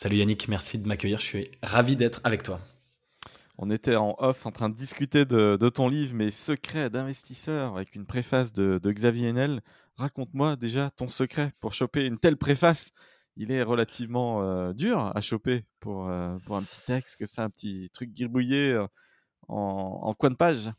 Salut Yannick, merci de m'accueillir. Je suis ravi d'être avec toi. On était en off en train de discuter de, ton livre Mes secrets d'investisseurs avec une préface de, Xavier Enel. Raconte-moi déjà ton secret pour choper une telle préface. Il est relativement euh, dur à choper pour, euh, pour un petit texte, que c'est un petit truc gribouillé euh, en, en coin de page.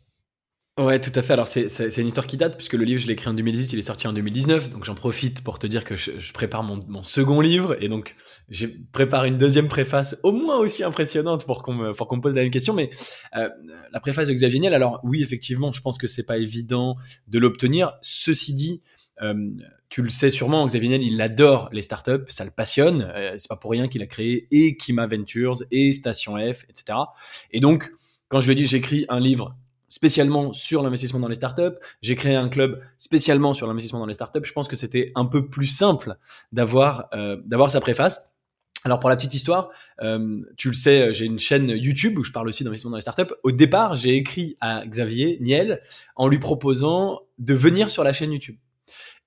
Ouais, tout à fait. Alors, c'est une histoire qui date, puisque le livre, je l'ai écrit en 2018, il est sorti en 2019. Donc, j'en profite pour te dire que je, prépare mon, mon, second livre. Et donc, j'ai préparé une deuxième préface, au moins aussi impressionnante, pour qu'on me, qu'on me pose la même question. Mais euh, la préface de Xavier Niel, alors oui, effectivement, je pense que c'est pas évident de l'obtenir. Ceci dit, euh, tu le sais sûrement, Xavier Niel, il adore les startups, ça le passionne. Euh, c'est pas pour rien qu'il a créé et Kima Ventures et Station F, etc. Et donc, quand je lui dis j'écris un livre spécialement sur l'investissement dans les startups. J'ai créé un club spécialement sur l'investissement dans les startups. Je pense que c'était un peu plus simple d'avoir euh, d'avoir sa préface. Alors pour la petite histoire, euh, tu le sais, j'ai une chaîne YouTube où je parle aussi d'investissement dans les startups. Au départ, j'ai écrit à Xavier Niel en lui proposant de venir sur la chaîne YouTube.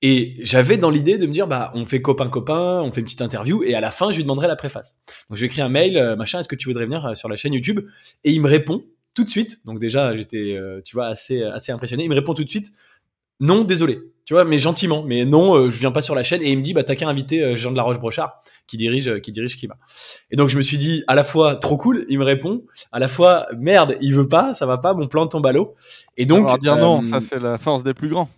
Et j'avais dans l'idée de me dire, bah, on fait copain copain, on fait une petite interview, et à la fin, je lui demanderai la préface. Donc, je lui un mail, euh, machin, est-ce que tu voudrais venir sur la chaîne YouTube? Et il me répond tout de suite. Donc déjà, j'étais, euh, tu vois, assez, assez impressionné. Il me répond tout de suite, non, désolé. Tu vois, mais gentiment. Mais non, euh, je viens pas sur la chaîne. Et il me dit, bah t'as qu'à inviter euh, Jean de la Roche-Brochard, qui dirige, qui dirige Kima. Et donc je me suis dit, à la fois trop cool, il me répond, à la fois merde, il veut pas, ça va pas, mon plan tombe à l'eau. Et donc dire non, ça c'est la force des plus grands.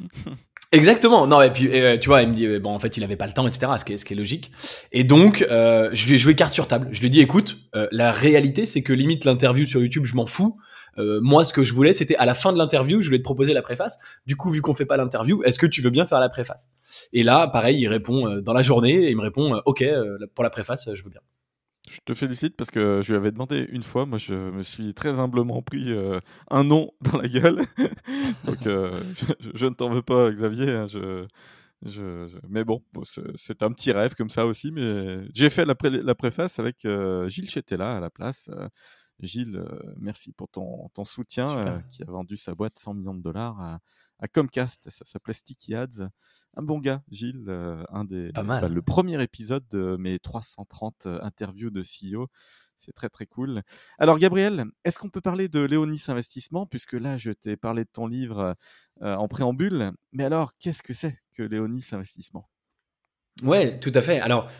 Exactement. Non, et puis euh, tu vois, il me dit bon en fait il avait pas le temps, etc. Ce qui est, logique. Et donc euh, je lui ai joué carte sur table. Je lui ai dit écoute, euh, la réalité c'est que limite l'interview sur YouTube, je m'en fous. moi, ce que je voulais, c'était à la fin de l'interview, je voulais te proposer la préface. Du coup, vu qu'on fait pas l'interview, est-ce que tu veux bien faire la préface? Et là, pareil, il répond dans la journée, il me répond OK pour la préface, je veux bien. Je te félicite parce que je lui avais demandé une fois. Moi, je me suis très humblement pris euh, un nom dans la gueule. Donc, euh, je, ne t'en veux pas, Xavier. Hein, je, je, mais bon, c'est un petit rêve comme ça aussi. Mais j'ai fait la, la, préface avec euh, Gilles Chetella à la place. Gilles, merci pour ton, ton soutien, qui a vendu sa boîte 100 millions de dollars à, à Comcast. Ça s'appelait Sticky Ads. Un bon gars, Gilles, euh, un des, bah, le premier épisode de mes 330 euh, interviews de CEO. C'est très très cool. Alors Gabriel, est-ce qu'on peut parler de Léonis Investissement? Puisque là je t'ai parlé de ton livre euh, en préambule. Mais alors qu'est-ce que c'est que Léonis Investissement? Ouais, tout à fait. Alors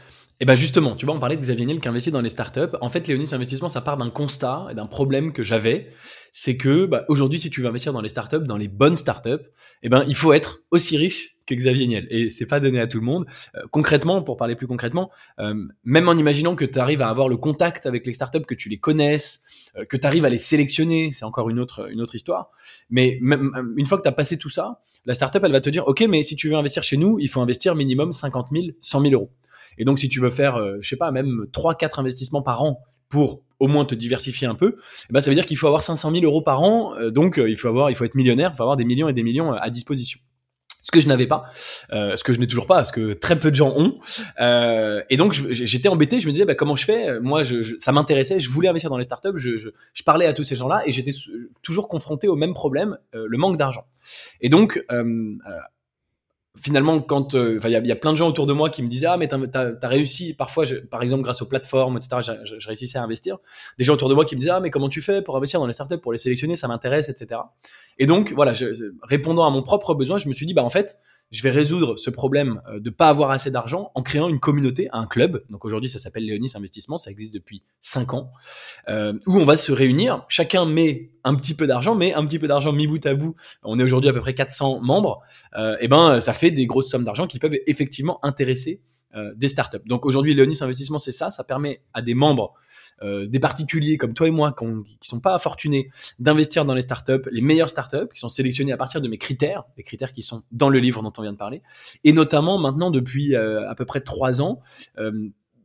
et bien justement, tu vois, on parlait de Xavier Niel qui investit dans les startups. En fait, Léonis Investissement, ça part d'un constat et d'un problème que j'avais. C'est que bah, aujourd'hui, si tu veux investir dans les startups, dans les bonnes startups, eh ben, il faut être aussi riche que Xavier Niel. Et c'est pas donné à tout le monde. Euh, concrètement, pour parler plus concrètement, euh, même en imaginant que tu arrives à avoir le contact avec les startups, que tu les connaisses, euh, que tu arrives à les sélectionner, c'est encore une autre, une autre histoire. Mais même, une fois que tu as passé tout ça, la startup, elle va te dire, OK, mais si tu veux investir chez nous, il faut investir minimum 50 000, 100 000 euros. Et donc, si tu veux faire, euh, je sais pas, même 3-4 investissements par an pour au moins te diversifier un peu, eh ben, ça veut dire qu'il faut avoir 500 000 euros par an. Euh, donc, euh, il faut avoir, il faut être millionnaire, il faut avoir des millions et des millions à disposition ce que je n'avais pas, euh, ce que je n'ai toujours pas, parce que très peu de gens ont. Euh, et donc j'étais embêté, je me disais bah, comment je fais? Moi, je, ça m'intéressait, je voulais investir dans les startups, je, je, je parlais à tous ces gens-là et j'étais toujours confronté au même problème, le manque d'argent. Et donc finalement, quand euh, il y, a plein de gens autour de moi qui me disaient ah mais t'as as, réussi parfois par exemple grâce aux plateformes etc je, réussissais à investir. Des gens autour de moi qui me disaient ah mais comment tu fais pour investir dans les startups pour les sélectionner ça m'intéresse etc et donc voilà je, répondant à mon propre besoin je me suis dit bah en fait je vais résoudre ce problème euh, de pas avoir assez d'argent en créant une communauté, un club. Donc aujourd'hui, ça s'appelle Léonis Investissement, ça existe depuis 5 ans, euh, où on va se réunir. Chacun met un petit peu d'argent, mais un petit peu d'argent mis bout à bout. On est aujourd'hui à peu près 400 membres. Euh, et ben, ça fait des grosses sommes d'argent qui peuvent effectivement intéresser euh, des startups. Donc aujourd'hui, Léonis Investissement, c'est ça. Ça permet à des membres euh, des particuliers comme toi et moi qui, ne sont pas fortunés d'investir dans les startups, les meilleures startups qui sont sélectionnées à partir de mes critères, les critères qui sont dans le livre dont on vient de parler, et notamment maintenant depuis euh, à peu près trois ans.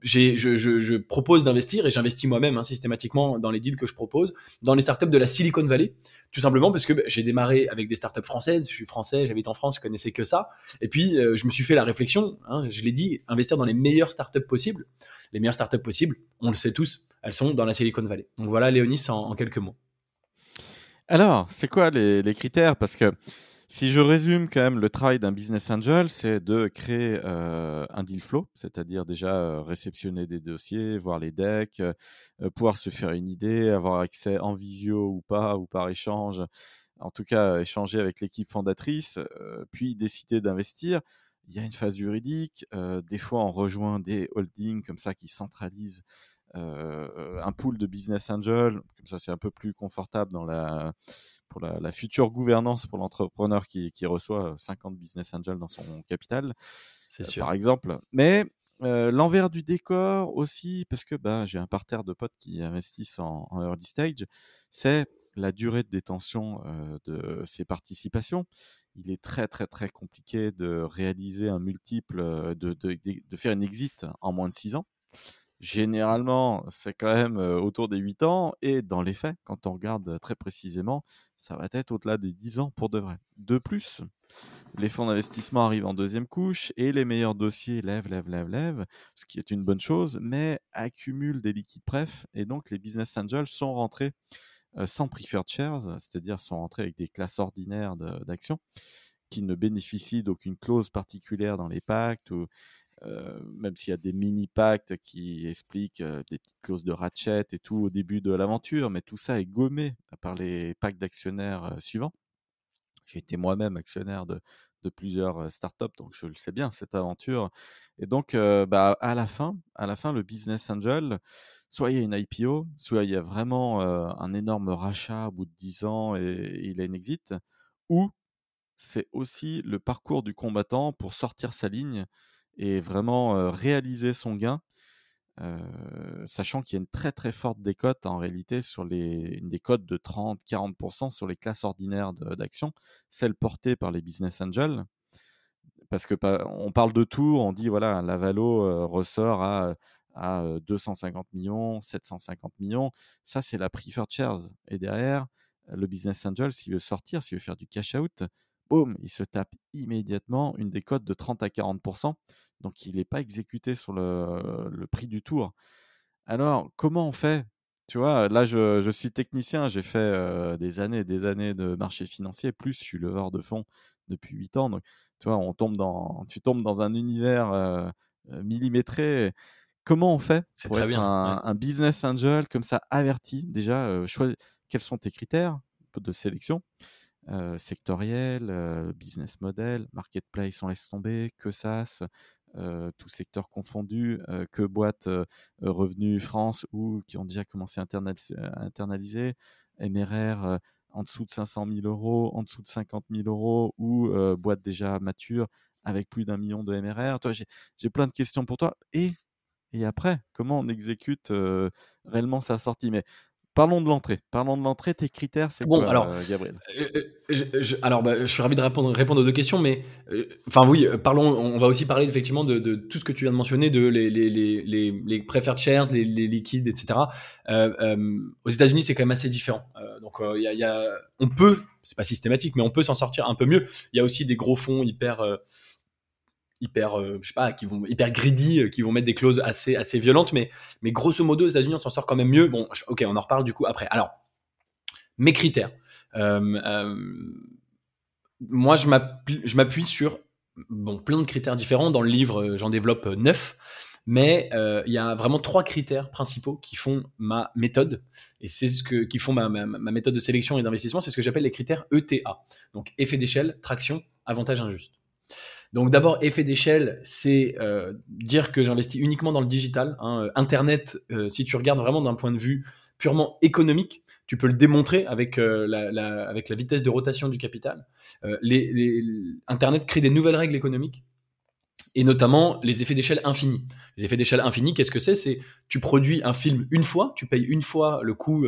Je, propose d'investir et j'investis moi-même hein, systématiquement dans les deals que je propose dans les startups de la Silicon Valley, tout simplement parce que bah, j'ai démarré avec des startups françaises, je suis français, j'habite en France, je connaissais que ça, et puis euh, je me suis fait la réflexion, hein, je l'ai dit, investir dans les meilleures startups possibles, les meilleures startups possibles, on le sait tous, elles sont dans la Silicon Valley. Donc voilà Léonis en, en quelques mots. Alors, c'est quoi les, les critères? Parce que si je résume quand même le travail d'un business angel, c'est de créer euh, un deal flow, c'est-à-dire déjà euh, réceptionner des dossiers, voir les decks, euh, pouvoir se faire une idée, avoir accès en visio ou pas, ou par échange, en tout cas échanger avec l'équipe fondatrice, puis décider d'investir. Il y a une phase juridique, des fois on rejoint des holdings comme ça qui centralisent un pool de business angel, comme ça c'est un peu plus confortable dans la pour la, future gouvernance pour l'entrepreneur qui, reçoit 50 business angels dans son capital, sûr. par exemple. Mais l'envers du décor aussi, parce que bah, j'ai un parterre de potes qui investissent en, early stage, c'est la durée de détention de ces participations. Il est très très très compliqué de réaliser un multiple, de, de, de faire une exit en moins de 6 ans. Généralement, c'est quand même autour des 8 ans et dans les faits, quand on regarde très précisément, ça va être au-delà des 10 ans pour de vrai. De plus, les fonds d'investissement arrivent en deuxième couche et les meilleurs dossiers lèvent, lèvent, lèvent, lèvent, ce qui est une bonne chose, mais accumulent des liquides pref et donc les business angels sont rentrés sans preferred shares, c'est-à-dire sont rentrés avec des classes ordinaires d'actions qui ne bénéficient d'aucune clause particulière dans les pactes ou euh, même s'il y a des mini pactes qui expliquent euh, des petites clauses de ratchet et tout au début de l'aventure, mais tout ça est gommé par les pactes d'actionnaires euh, suivants. J'ai été moi-même actionnaire de, de, plusieurs startups, donc je le sais bien cette aventure. Et donc, bah, à la fin, à la fin, le business angel, soit il y a une IPO, soit il y a vraiment un énorme rachat au bout de 10 ans et, et il a une exit, ou c'est aussi le parcours du combattant pour sortir sa ligne et vraiment réaliser son gain, sachant qu'il y a une très très forte décote en réalité sur les une décote de 30-40% sur les classes ordinaires d'actions, celles portées par les business angels. Parce que on parle de tout, on dit voilà, Lavalo ressort à, à 250 millions, 750 millions. Ça, c'est la preferred shares. Et derrière, le business angel, s'il veut sortir, s'il veut faire du cash out, boum, il se tape immédiatement une décote de 30 à 40%. Donc, il n'est pas exécuté sur le, prix du tour. Alors, comment on fait? Tu vois, là, je, suis technicien, j'ai fait des années et des années de marché financier, plus je suis leveur de fonds depuis 8 ans. Donc, tu vois, on tombe dans, tu tombes dans un univers millimétré. Comment on fait pour très être bien, un, business angel comme ça averti? Déjà, quels sont tes critères de sélection? Sectoriel, euh, business model, marketplace, on laisse tomber, que SaaS, euh, tout secteur confondu, que boîtes revenus France ou qui ont déjà commencé à, internaliser, MRR en dessous de 500 000 euros, en dessous de 50 000 euros ou boîtes déjà matures avec plus d'un million de MRR. J'ai plein de questions pour toi. Et, après, comment on exécute réellement sa sortie? Parlons de l'entrée. Parlons de l'entrée. Tes critères, c'est bon, quoi, alors, euh, Gabriel? euh, euh, je, Alors, bah, je suis ravi de répondre, répondre aux deux questions, mais enfin oui, parlons. On va aussi parler effectivement de, de, tout ce que tu viens de mentionner, de les les les les, les preferred shares, les, les liquides, etc. aux États-Unis, c'est quand même assez différent. donc, il y a, y, a, on peut, c'est pas systématique, mais on peut s'en sortir un peu mieux. Il y a aussi des gros fonds hyper hyper, euh, je sais pas, qui vont hyper greedy, euh, qui vont mettre des clauses assez assez violentes, mais mais grosso modo, aux États-Unis, on s'en sort quand même mieux. Bon, ok, on en reparle du coup après. Alors, mes critères. Euh, moi, je m'appuie sur bon plein de critères différents. Dans le livre, j'en développe neuf. Mais il y a vraiment trois critères principaux qui font ma méthode, et c'est ce que, qui font ma, ma, ma méthode de sélection et d'investissement, c'est ce que j'appelle les critères ETA. Donc effet d'échelle, traction, avantage injuste. Donc d'abord, effet d'échelle, c'est euh, dire que j'investis uniquement dans le digital. Hein. Euh, Internet, euh, si tu regardes vraiment d'un point de vue purement économique, tu peux le démontrer avec, la, vitesse de rotation du capital. Les, Internet crée des nouvelles règles économiques et notamment les effets d'échelle infinis. Les effets d'échelle infinis, qu'est-ce que c'est? C'est tu produis un film une fois, tu payes une fois le coût,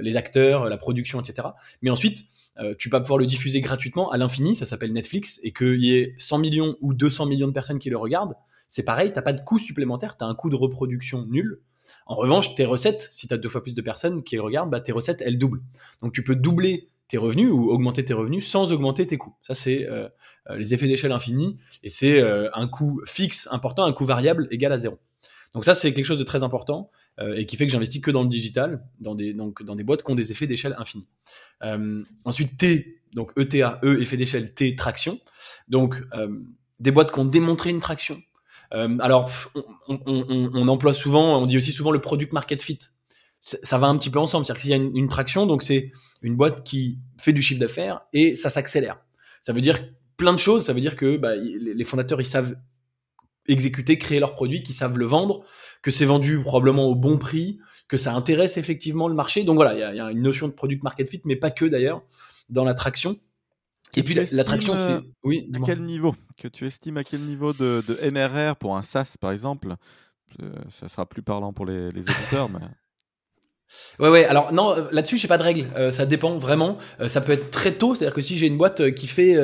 les acteurs, la production, etc. Mais ensuite, euh, tu vas pouvoir le diffuser gratuitement à l'infini, ça s'appelle Netflix, et qu'il y ait 100 millions ou 200 millions de personnes qui le regardent, c'est pareil, tu n'as pas de coût supplémentaire, tu as un coût de reproduction nul. En revanche, tes recettes, si tu as deux fois plus de personnes qui regardent, bah, tes recettes, elles doublent. Donc tu peux doubler tes revenus ou augmenter tes revenus sans augmenter tes coûts. Ça, c'est euh, euh, les effets d'échelle infinis et c'est un coût fixe important, un coût variable égal à zéro. Donc ça, c'est quelque chose de très important et qui fait que j'investis que dans le digital, dans des, donc, dans des boîtes qui ont des effets d'échelle infinis. ensuite, T, donc ETA, E, effet d'échelle, T, traction. Donc, des boîtes qui ont démontré une traction. alors, on, on, emploie souvent, on dit aussi souvent le product market fit ça va un petit peu ensemble. C'est-à-dire qu'il y a une, traction, donc c'est une boîte qui fait du chiffre d'affaires et ça s'accélère. Ça veut dire plein de choses. Ça veut dire que bah, les fondateurs, ils savent exécuter, créer leurs produits, qu'ils savent le vendre, que c'est vendu probablement au bon prix, que ça intéresse effectivement le marché. Donc voilà, il y, a une notion de product market fit, mais pas que d'ailleurs, dans la traction. Et, puis l'attraction, c'est. Oui, à quel niveau? Que tu estimes à quel niveau de, MRR pour un SaaS, par exemple? Euh, Ça sera plus parlant pour les, les éditeurs, mais. Ouais, ouais. Alors non, euh, là-dessus, j'ai pas de règle. Euh, ça dépend vraiment. Euh, ça peut être très tôt, c'est-à-dire que si j'ai une boîte qui fait,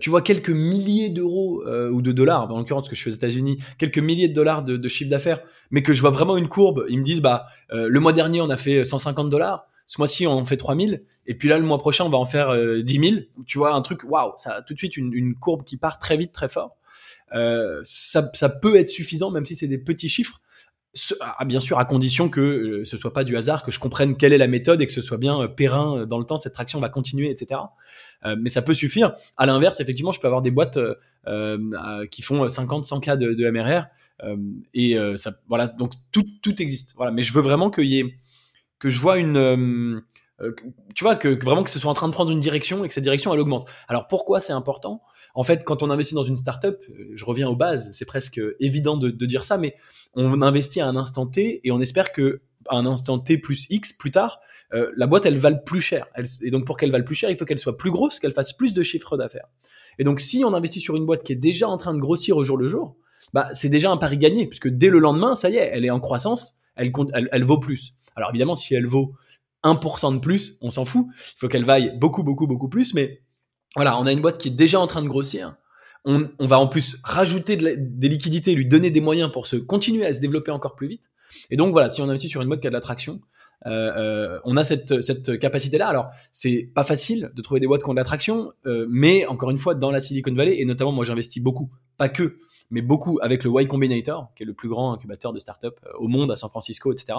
tu vois, quelques milliers d'euros ou de dollars, en l'occurrence, que je suis aux États-Unis, quelques milliers de dollars de, chiffre d'affaires, mais que je vois vraiment une courbe, ils me disent, bah, le mois dernier, on a fait 150 dollars. Ce mois-ci, on en fait 3000. Et puis là, le mois prochain, on va en faire 10 000. Tu vois, un truc, waouh, ça a tout de suite une, une, courbe qui part très vite, très fort. ça, ça peut être suffisant, même si c'est des petits chiffres bien sûr à condition que euh, ce soit pas du hasard, que je comprenne quelle est la méthode et que ce soit bien euh, périn euh, dans le temps, cette traction va continuer, etc. mais ça peut suffire. À l'inverse, effectivement, je peux avoir des boîtes qui font 50, 100 cas de, MRR et ça, voilà, donc tout, tout existe. Voilà, mais je veux vraiment qu'il y ait, que je vois une, tu vois, que, vraiment que ce soit en train de prendre une direction et que cette direction elle augmente. Alors pourquoi c'est important? En fait, quand on investit dans une startup, euh, je reviens aux bases, c'est presque évident de, dire ça, mais on investit à un instant T et on espère que à un instant T plus X plus tard, euh, la boîte elle vale plus cher. et donc pour qu'elle vale plus cher, il faut qu'elle soit plus grosse, qu'elle fasse plus de chiffre d'affaires. Et donc si on investit sur une boîte qui est déjà en train de grossir au jour le jour, bah c'est déjà un pari gagné puisque dès le lendemain, ça y est, elle est en croissance, elle, elle, elle vaut plus. Alors évidemment, si elle vaut 1% de plus, on s'en fout. Il faut qu'elle vaille beaucoup, beaucoup, beaucoup plus, mais voilà, on a une boîte qui est déjà en train de grossir. On, va en plus rajouter des liquidités, lui donner des moyens pour se continuer à se développer encore plus vite. Et donc voilà, si on investit sur une boîte qui a de l'attraction, euh, euh, on a cette, cette capacité-là. Alors, c'est pas facile de trouver des boîtes qui ont de l'attraction, euh, mais encore une fois, dans la Silicon Valley, et notamment moi j'investis beaucoup, pas que, mais beaucoup avec le Y Combinator, qui est le plus grand incubateur de start-up euh, au monde à San Francisco, etc.,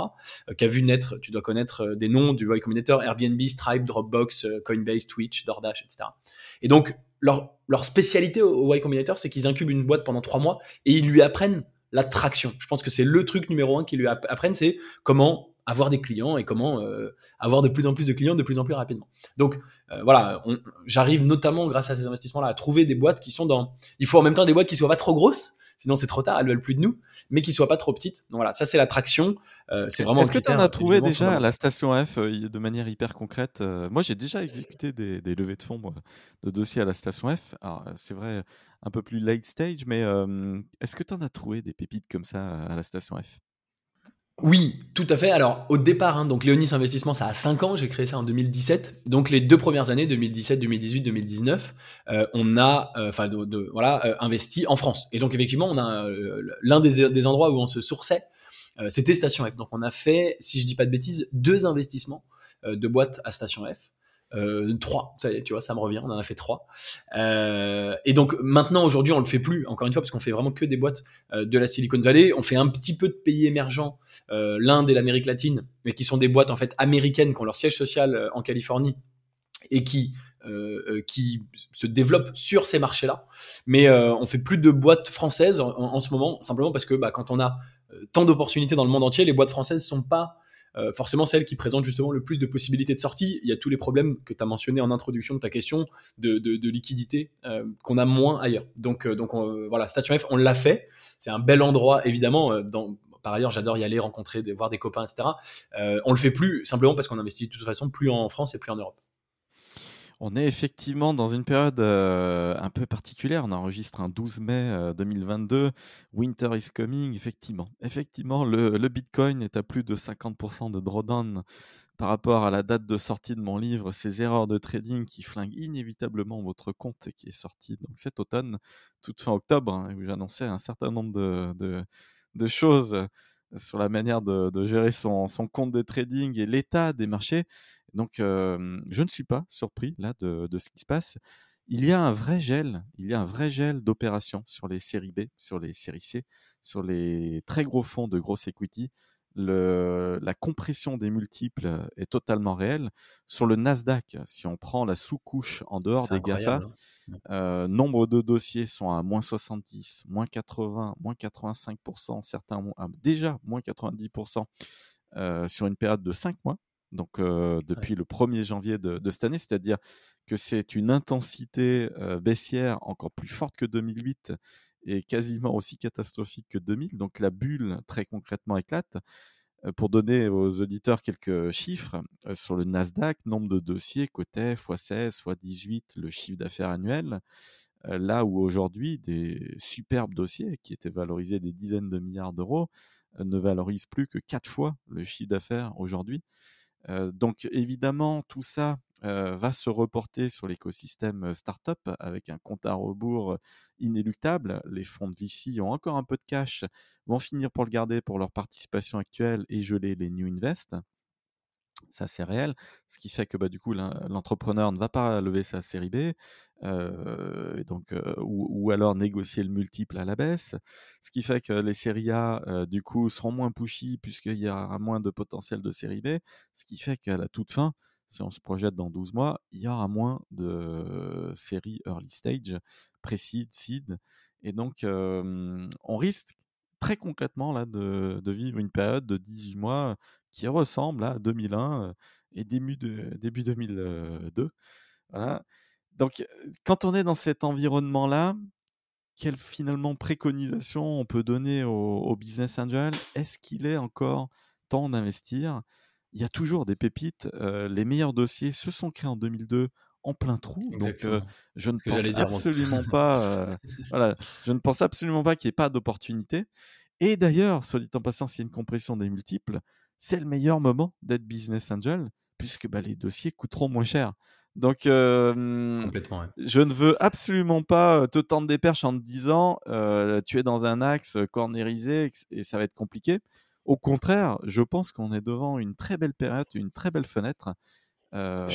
euh, qui a vu naître, tu dois connaître euh, des noms du Y Combinator, Airbnb, Stripe, Dropbox, Coinbase, Twitch, DoorDash, etc. Et donc, leur, leur spécialité au Y Combinator, c'est qu'ils incubent une boîte pendant trois mois et ils lui apprennent la traction. Je pense que c'est le truc numéro un qu'ils lui apprennent, c'est comment avoir des clients et comment avoir de plus en plus de clients de plus en plus rapidement. Donc voilà, j'arrive notamment grâce à ces investissements-là à trouver des boîtes qui sont dans. Il faut en même temps des boîtes qui soient pas trop grosses, sinon c'est trop tard, elles veulent plus de nous, mais qui soient pas trop petites. Donc voilà, ça c'est l'attraction. c'est vraiment. Est-ce que tu en as trouvé déjà à la station F de manière hyper concrète Moi j'ai déjà exécuté des, des, levées de fonds de dossiers à la station F. Alors c'est vrai un peu plus late stage, mais est-ce que tu en as trouvé des pépites comme ça à la station F? Oui, tout à fait. Alors, au départ, hein, donc Léonis Investissement, ça a 5 ans, j'ai créé ça en 2017. Donc, les deux premières années, 2017, 2018, 2019, on a euh, enfin, voilà, euh, investi en France. Et donc, effectivement, on a euh, l'un des, des, endroits où on se sourçait, c'était Station F. Donc, on a fait, si je dis pas de bêtises, deux investissements de boîtes à Station F. Euh, trois, ça y est, tu vois, ça me revient, on en a fait trois. Euh, et donc maintenant, aujourd'hui, on le fait plus, encore une fois, parce qu'on fait vraiment que des boîtes euh, de la Silicon Valley. On fait un petit peu de pays émergents, euh, l'Inde et l'Amérique latine, mais qui sont des boîtes en fait américaines qui ont leur siège social euh, en Californie et qui euh, qui se développent sur ces marchés-là. Mais on fait plus de boîtes françaises en, en, ce moment, simplement parce que bah, quand on a tant d'opportunités dans le monde entier, les boîtes françaises sont pas euh, forcément celle qui présente justement le plus de possibilités de sortie. Il y a tous les problèmes que tu as mentionnés en introduction de ta question de, de, liquidité euh, qu'on a moins ailleurs. Donc, euh, donc voilà, Station F, on l'a fait. C'est un bel endroit, évidemment. Par ailleurs, j'adore y aller, rencontrer, voir des copains, etc. on le fait plus simplement parce qu'on investit de toute façon plus en France et plus en Europe. On est effectivement dans une période euh, un peu particulière. On enregistre un 12 mai 2022. Euh, Winter is coming, effectivement. Effectivement, le, Bitcoin est à plus de 50% de drawdown par rapport à la date de sortie de mon livre, ces erreurs de trading qui flinguent inévitablement votre compte, qui est sorti donc cet automne, toute fin octobre, hein, où j'annonçais un certain nombre de, choses sur la manière de, gérer son, compte de trading et l'état des marchés. Donc, je ne suis pas surpris là de, de, ce qui se passe. Il y a un vrai gel, il y a un vrai gel d'opérations sur les séries B, sur les séries C, sur les très gros fonds de grosse equity le, la compression des multiples est totalement réelle. Sur le Nasdaq, si on prend la sous-couche en dehors des GAFA, hein. euh, nombre de dossiers sont à moins 70, moins 80, moins 85%, certains ah, déjà moins 90% euh, sur une période de 5 mois. Donc euh, depuis le 1er janvier de, de cette année, c'est-à-dire que c'est une intensité baissière encore plus forte que 2008 et quasiment aussi catastrophique que 2000. Donc la bulle, très concrètement, éclate. Euh, pour donner aux auditeurs quelques chiffres, sur le Nasdaq, nombre de dossiers cotait x16, x18 le chiffre d'affaires annuel. Là où aujourd'hui, des superbes dossiers qui étaient valorisés des dizaines de milliards d'euros ne valorisent plus que 4 fois le chiffre d'affaires aujourd'hui. Donc évidemment, tout ça va se reporter sur l'écosystème startup avec un compte à rebours inéluctable. Les fonds de VC ont encore un peu de cash, vont finir pour le garder pour leur participation actuelle et geler les new invest. Ça, c'est réel. Ce qui fait que bah, du coup, l'entrepreneur ne va pas lever sa série B donc, ou, alors négocier le multiple à la baisse. Ce qui fait que les séries A, du coup, seront moins pushy puisqu'il y aura moins de potentiel de série B. Ce qui fait qu'à la toute fin, si on se projette dans 12 mois, il y aura moins de séries early stage, pré-seed, seed. Et donc, on risque très concrètement là, de, vivre une période de 18 mois qui ressemble à 2001 et début, début 2002. Voilà. Donc, quand on est dans cet environnement-là, quelle finalement préconisation on peut donner au business angel? Est-ce qu'il est encore temps d'investir? Il y a toujours des pépites. les meilleurs dossiers se sont créés en 2002 en plein trou. Donc, je ne pense absolument pas. voilà, je ne pense absolument pas qu'il n'y ait pas d'opportunité. Et d'ailleurs, soit dit en passant, s'il y a une compression des multiples, c'est le meilleur moment d'être business angel puisque bah, les dossiers coûteront moins cher. Donc, je ne veux absolument pas te tendre des perches en te disant tu es dans un axe cornérisé et ça va être compliqué. Au contraire, je pense qu'on est devant une très belle période, une très belle fenêtre. Euh,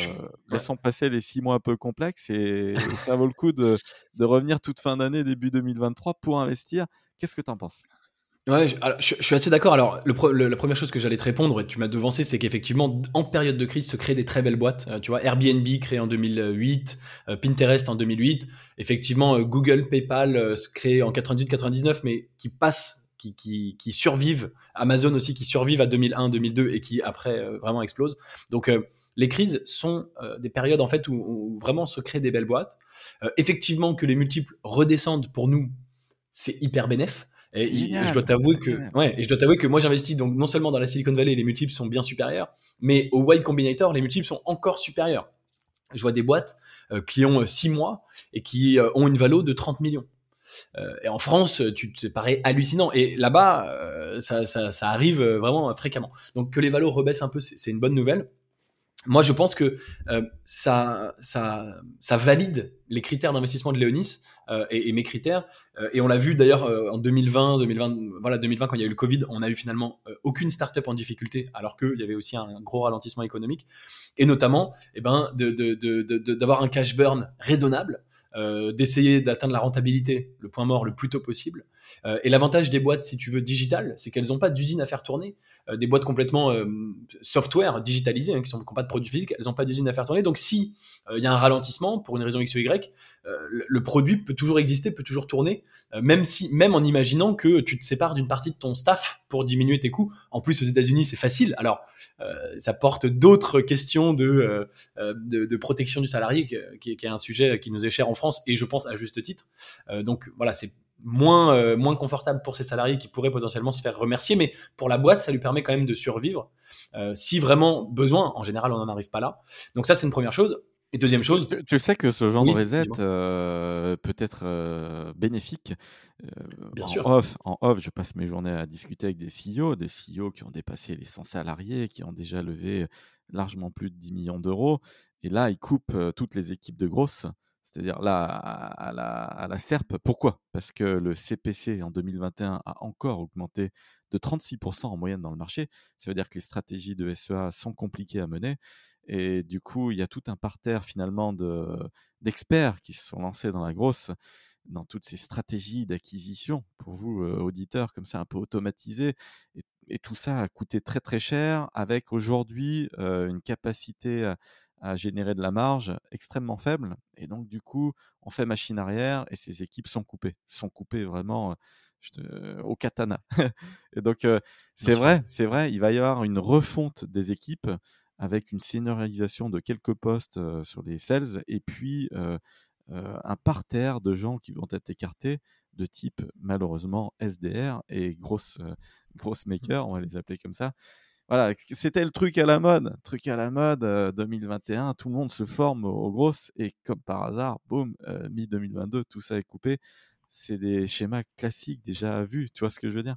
laissons passer les six mois un peu complexes et, ça vaut le coup de, revenir toute fin d'année, début 2023 pour investir. Qu'est-ce que tu en penses? Ouais, je, suis assez d'accord. Alors, la première chose que j'allais te répondre, et tu m'as devancé, c'est qu'effectivement, en période de crise, se créent des très belles boîtes. Euh, tu vois, Airbnb créé en 2008, euh, Pinterest en 2008. Effectivement, Google, PayPal se créé en 98-99, mais qui passent qui, survivent, Amazon aussi qui survivent à 2001, 2002 et qui après euh, vraiment explosent. Donc euh, les crises sont euh, des périodes en fait où, vraiment se créent des belles boîtes. effectivement que les multiples redescendent pour nous, c'est hyper bénéf. Et, je dois t'avouer que, ouais, et je dois t'avouer que moi j'investis donc non seulement dans la Silicon Valley, les multiples sont bien supérieurs, mais au Y Combinator, les multiples sont encore supérieurs. Je vois des boîtes qui ont 6 mois et qui ont une valeur de 30 millions. Euh, et en France, tu te parais hallucinant. Et là-bas, euh, ça, arrive vraiment fréquemment. Donc que les valeurs rebaissent un peu, c'est une bonne nouvelle. Moi, je pense que euh, ça, ça, ça valide les critères d'investissement de Léonis et, mes critères. et on l'a vu d'ailleurs en 2020, 2020, voilà 2020 quand il y a eu le Covid, on a eu finalement aucune startup en difficulté, alors qu'il y avait aussi un gros ralentissement économique. Et notamment, eh ben, d'avoir un cash burn raisonnable. Euh, d'essayer d'atteindre la rentabilité, le point mort, le plus tôt possible. Euh, et l'avantage des boîtes, si tu veux, digitales, c'est qu'elles n'ont pas d'usine à faire tourner. Euh, des boîtes complètement software, digitalisées, hein, qui n'ont pas de produits physiques, elles n'ont pas d'usine à faire tourner. Donc si il y a un ralentissement, pour une raison X ou Y, le produit peut toujours exister, peut toujours tourner, même, si, même en imaginant que tu te sépares d'une partie de ton staff pour diminuer tes coûts. En plus, aux États-Unis, c'est facile. Alors, ça porte d'autres questions de, de, protection du salarié, qui, qui, est un sujet qui nous est cher en France et je pense à juste titre. Euh, donc voilà, c'est moins, euh, moins confortable pour ces salariés qui pourraient potentiellement se faire remercier, mais pour la boîte, ça lui permet quand même de survivre. Euh, si vraiment besoin, en général, on n'en arrive pas là. Donc ça, c'est une première chose. Et deuxième chose. Tu, sais que ce genre de reset euh, peut être bénéfique. Bien en sûr. Off, en off, je passe mes journées à discuter avec des CEO, des CEO qui ont dépassé les 100 salariés, qui ont déjà levé largement plus de 10 millions d'euros. Et là, ils coupent toutes les équipes de grosses, c'est-à-dire là, à, la, à SERP. Pourquoi? Parce que le CPC en 2021 a encore augmenté de 36% en moyenne dans le marché. Ça veut dire que les stratégies de SEA sont compliquées à mener. Et du coup, il y a tout un parterre finalement d'experts qui se sont lancés dans la grosse, dans toutes ces stratégies d'acquisition pour vous, euh, auditeurs, comme ça un peu automatisées. Et, tout ça a coûté très très cher avec aujourd'hui euh, une capacité à, générer de la marge extrêmement faible. Et donc, du coup, on fait machine arrière et ces équipes sont coupées. Sont coupées vraiment euh, au katana. et donc, c'est vrai, c'est vrai, il va y avoir une refonte des équipes avec une seniorisation de quelques postes sur les sales et puis un parterre de gens qui vont être écartés de type malheureusement SDR et grosse grosse mmh. maker, on va les appeler comme ça. Voilà, c'était le truc à la mode, truc à la mode 2021, tout le monde se forme aux, grosses et comme par hasard, boum, mi 2022, tout ça est coupé. C'est des schémas classiques déjà vus, tu vois ce que je veux dire?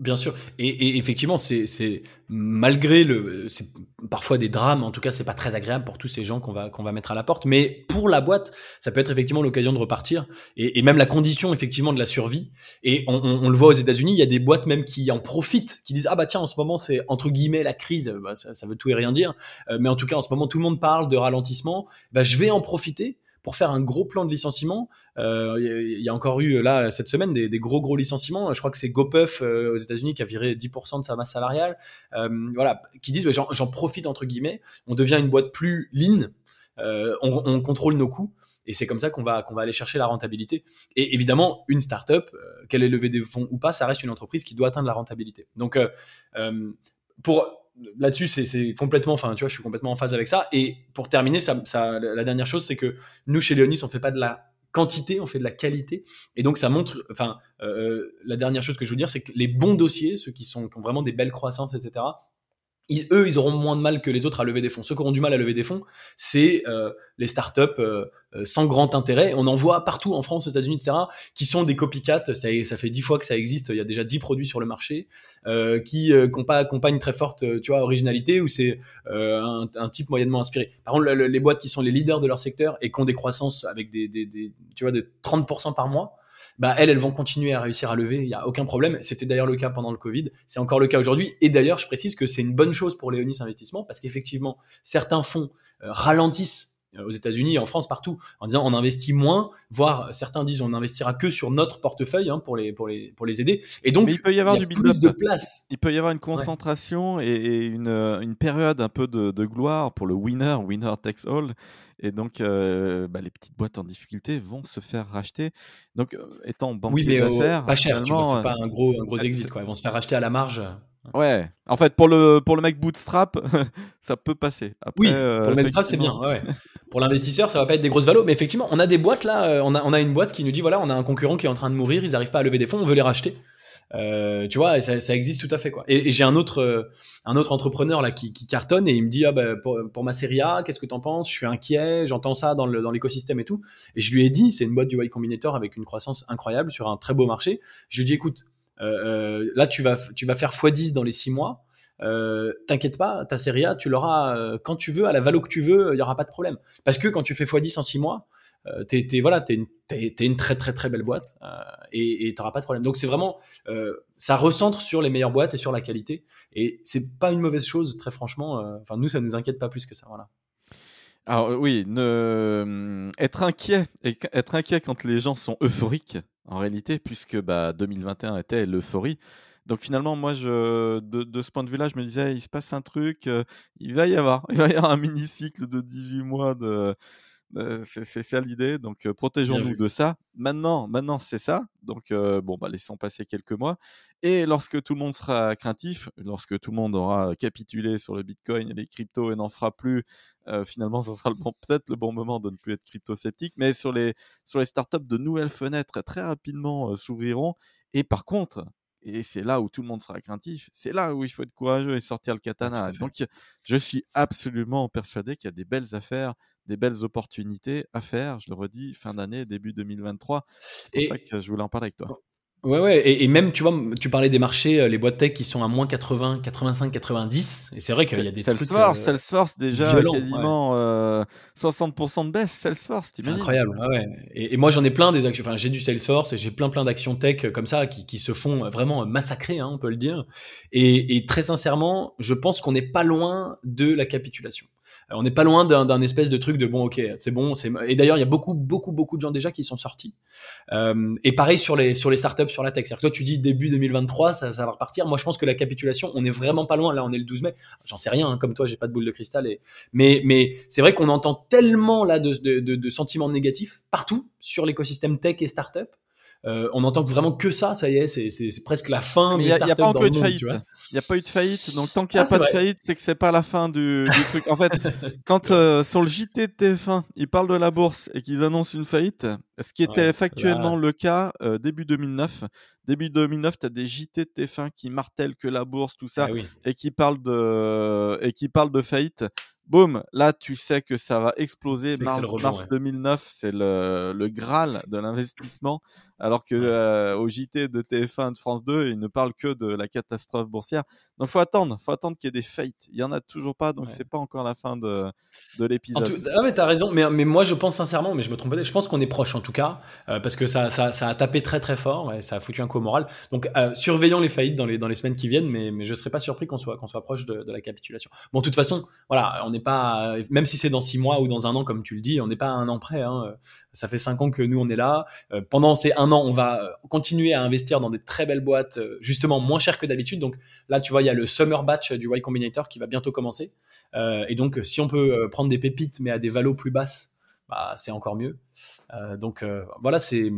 Bien sûr. Et, effectivement, c'est malgré le, c'est parfois des drames. En tout cas, c'est pas très agréable pour tous ces gens qu'on va qu'on va mettre à la porte. Mais pour la boîte, ça peut être effectivement l'occasion de repartir et, même la condition effectivement de la survie. Et on, le voit aux États-Unis, il y a des boîtes même qui en profitent, qui disent ah bah tiens en ce moment c'est entre guillemets la crise. Bah, ça, veut tout et rien dire. Euh, mais en tout cas en ce moment tout le monde parle de ralentissement. Bah je vais en profiter pour faire un gros plan de licenciement. Euh, il y, a encore eu là cette semaine des, gros gros licenciements. Je crois que c'est GoPuff euh, aux États-Unis qui a viré 10% de sa masse salariale. Euh, voilà, qui disent j'en profite entre guillemets. On devient une boîte plus lean. On, contrôle nos coûts et c'est comme ça qu'on va qu'on va aller chercher la rentabilité. Et évidemment, une startup, qu'elle ait levé des fonds ou pas, ça reste une entreprise qui doit atteindre la rentabilité. Donc pour là-dessus, c'est complètement, enfin, tu vois, je suis complètement en phase avec ça. Et pour terminer, ça, ça la dernière chose, c'est que nous, chez Léonis, on fait pas de la quantité, on fait de la qualité. Et donc, ça montre, enfin, euh, la dernière chose que je veux dire, c'est que les bons dossiers, ceux qui, sont, qui ont vraiment des belles croissances, etc., eux, ils auront moins de mal que les autres à lever des fonds. Ceux qui auront du mal à lever des fonds, c'est euh, les startups euh, euh, sans grand intérêt. On en voit partout en France, aux États-Unis, etc., qui sont des copycats. Ça, ça fait dix fois que ça existe. Il y a déjà dix produits sur le marché euh, qui n'ont pas, une très forte, tu vois, originalité ou c'est un, un, type moyennement inspiré. Par contre, les boîtes qui sont les leaders de leur secteur et qui ont des croissances avec des, des, des tu vois, de 30% par mois, bah elles, elles vont continuer à réussir à lever, il n'y a aucun problème. C'était d'ailleurs le cas pendant le Covid, c'est encore le cas aujourd'hui. Et d'ailleurs, je précise que c'est une bonne chose pour Léonis Investissement parce qu'effectivement, certains fonds euh, ralentissent aux États-Unis, en France, partout, en disant on investit moins, voire certains disent on investira que sur notre portefeuille hein, pour, les, pour, les, pour les aider. Et donc, il peut y avoir du plus de place. Il peut y avoir une concentration et, une, une, période un peu de, de, gloire pour le winner, winner takes all. Et donc, euh, bah, les petites boîtes en difficulté vont se faire racheter. Donc, euh, étant banquier oui, d'affaires, pas cher, c'est pas un gros, un gros exit. Quoi. Ils vont se faire racheter à la marge. Ouais, en fait, pour le, pour le mec bootstrap, ça peut passer. oui, pour le mec bootstrap, c'est bien. Ouais. Pour l'investisseur, ça va pas être des grosses valos, mais effectivement, on a des boîtes là, on a, on a une boîte qui nous dit voilà, on a un concurrent qui est en train de mourir, ils n'arrivent pas à lever des fonds, on veut les racheter. Euh, tu vois, ça, ça, existe tout à fait quoi. Et, j'ai un autre, euh, un autre entrepreneur là qui, qui, cartonne et il me dit ah bah, pour, ma série A, qu'est-ce que t'en penses? Je suis inquiet, j'entends ça dans, l'écosystème et tout. Et je lui ai dit, c'est une boîte du Y Combinator avec une croissance incroyable sur un très beau marché. Je lui ai dit écoute, euh, euh, là tu vas, tu vas faire x10 dans les 6 mois. Euh, t'inquiète pas, ta série A, tu l'auras euh, quand tu veux, à la valo que tu veux, il y aura pas de problème. Parce que quand tu fais x10 en 6 mois, euh, t'es, voilà, t'es une, une très très très belle boîte et t'auras pas de problème. Donc c'est vraiment, ça recentre sur les meilleures boîtes et sur la qualité. Et c'est pas une mauvaise chose, très franchement. Enfin nous, ça nous inquiète pas plus que ça. Voilà. Alors oui, ne... être inquiet et être inquiet quand les gens sont euphoriques en réalité, puisque bah, 2021 était l'euphorie. Donc finalement, moi, je, de, ce point de vue-là, je me disais, il se passe un truc, euh, il va y avoir, il va y avoir un mini cycle de 18 mois de, c'est ça l'idée. Donc euh, protégeons-nous de ça. Maintenant, maintenant c'est ça. Donc euh, bon, bah, laissons passer quelques mois. Et lorsque tout le monde sera craintif, lorsque tout le monde aura capitulé sur le Bitcoin et les cryptos et n'en fera plus, finalement, ça sera bon, peut-être le bon moment de ne plus être crypto-sceptique. Mais sur les sur les startups, de nouvelles fenêtres très rapidement s'ouvriront. Et par contre, et c'est là où tout le monde sera craintif. C'est là où il faut être courageux et sortir le katana. Donc, je suis absolument persuadé qu'il y a des belles affaires, des belles opportunités à faire. Je le redis, fin d'année, début 2023. C'est pour ça que je voulais en parler avec toi. Ouais, ouais, et, même, tu vois, tu parlais des marchés, euh, les boîtes tech qui sont à moins 80, 85, 90, et c'est vrai qu'il y a des Salesforce, trucs... Euh, Salesforce, déjà, quasiment 60% euh, de baisse, Salesforce, C'est incroyable, ouais. Et, moi, j'en ai plein des actions, enfin, j'ai du Salesforce, et j'ai plein, plein d'actions tech comme ça, qui, qui se font vraiment massacrer, hein, on peut le dire. Et, et très sincèrement, je pense qu'on n'est pas loin de la capitulation. Euh, on n'est pas loin d'un espèce de truc de bon, ok, c'est bon. c'est Et d'ailleurs, il y a beaucoup, beaucoup, beaucoup de gens déjà qui sont sortis. Euh, et pareil sur les sur les startups, sur la tech. C'est-à-dire que toi, tu dis début 2023, ça, ça va repartir. Moi, je pense que la capitulation, on est vraiment pas loin. Là, on est le 12 mai. J'en sais rien. Hein, comme toi, j'ai pas de boule de cristal. Et... Mais mais c'est vrai qu'on entend tellement là de, de, de, de sentiments négatifs partout sur l'écosystème tech et startup euh, on entend vraiment que ça, ça y est, c'est presque la fin. Il n'y a, a, pas encore eu de faillite. Il n'y a pas eu de faillite, donc tant qu'il n'y a ah, pas de faillite, c'est que c'est pas la fin du, truc. En fait, quand euh, sur le JT de TF1, ils parlent de la bourse et qu'ils annoncent une faillite, ce qui était factuellement le cas euh, début 2009. Début 2009, tu as des JT de TF1 qui martèlent que la bourse, tout ça, ah et qui parlent de et qui parlent de faillite boum, là tu sais que ça va exploser. mars 2009, c'est le, le, Graal de l'investissement, alors que euh, au JT de TF1 de France 2, ils ne parlent que de la catastrophe boursière. Donc faut attendre, faut attendre qu'il y ait des fates. Il y en a toujours pas, donc c'est pas encore la fin de, de l'épisode. Ah mais t'as raison, mais, mais moi je pense sincèrement, mais je me trompe pas, je pense qu'on est proche en tout cas, euh, parce que ça, ça, ça, a tapé très très fort, et ça a foutu un coup au moral. Donc euh, surveillons les faillites dans les, dans les semaines qui viennent, mais, mais je serais pas surpris qu'on soit, qu'on soit proche de, de la capitulation. Bon, de toute façon, voilà, on n'est pas, même si c'est dans six mois ou dans un an, comme tu le dis, on n'est pas un an près. Hein. Ça fait cinq ans que nous on est là. Euh, pendant ces un an, on va euh, continuer à investir dans des très belles boîtes, euh, justement moins chères que d'habitude. Donc là, tu vois, il y a le summer batch du Y Combinator qui va bientôt commencer. et donc, si on peut prendre des pépites mais à des valos plus basses, bah, c'est encore mieux. donc voilà, c'est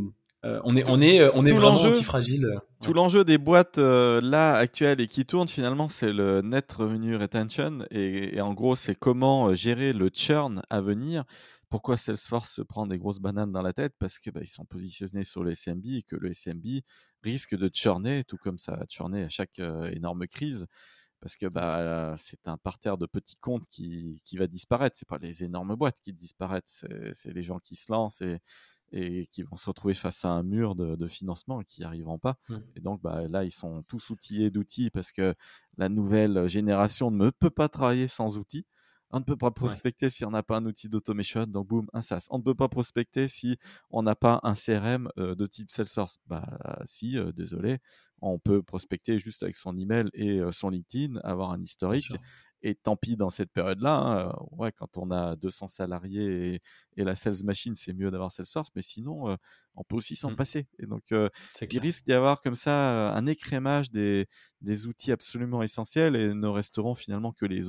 on est, on est, on est vraiment anti-fragile. Tout l'enjeu des boîtes là actuelles et qui tournent finalement, c'est le net revenue retention et, en gros, c'est comment gérer le churn à venir. Pourquoi Salesforce se prend des grosses bananes dans la tête? Parce que bah, ils sont positionnés sur le SMB et que le SMB risque de churner, tout comme ça a churné à chaque énorme crise parce que bah, c'est un parterre de petits comptes qui, qui va disparaître. C'est pas les énormes boîtes qui disparaissent, c'est les gens qui se lancent et, et qui vont se retrouver face à un mur de, financement et qui n'y arriveront pas. Mmh. Et donc bah, là, ils sont tous outillés d'outils parce que la nouvelle génération ne peut pas travailler sans outils. On ne peut pas prospecter si on n'a pas un outil d'automation, donc boum, un SaaS. On ne peut pas prospecter si on n'a pas un CRM euh, de type Salesforce. Bah si, euh, désolé, on peut prospecter juste avec son email et euh, son LinkedIn, avoir un historique et tant pis dans cette période-là. Hein, euh, ouais, quand on a 200 salariés et, la sales machine, c'est mieux d'avoir Salesforce, mais sinon, euh, on peut aussi s'en mmh. passer. Et donc, euh, il risque d'y avoir comme ça un écrémage des, des, outils absolument essentiels et ne resteront finalement que les,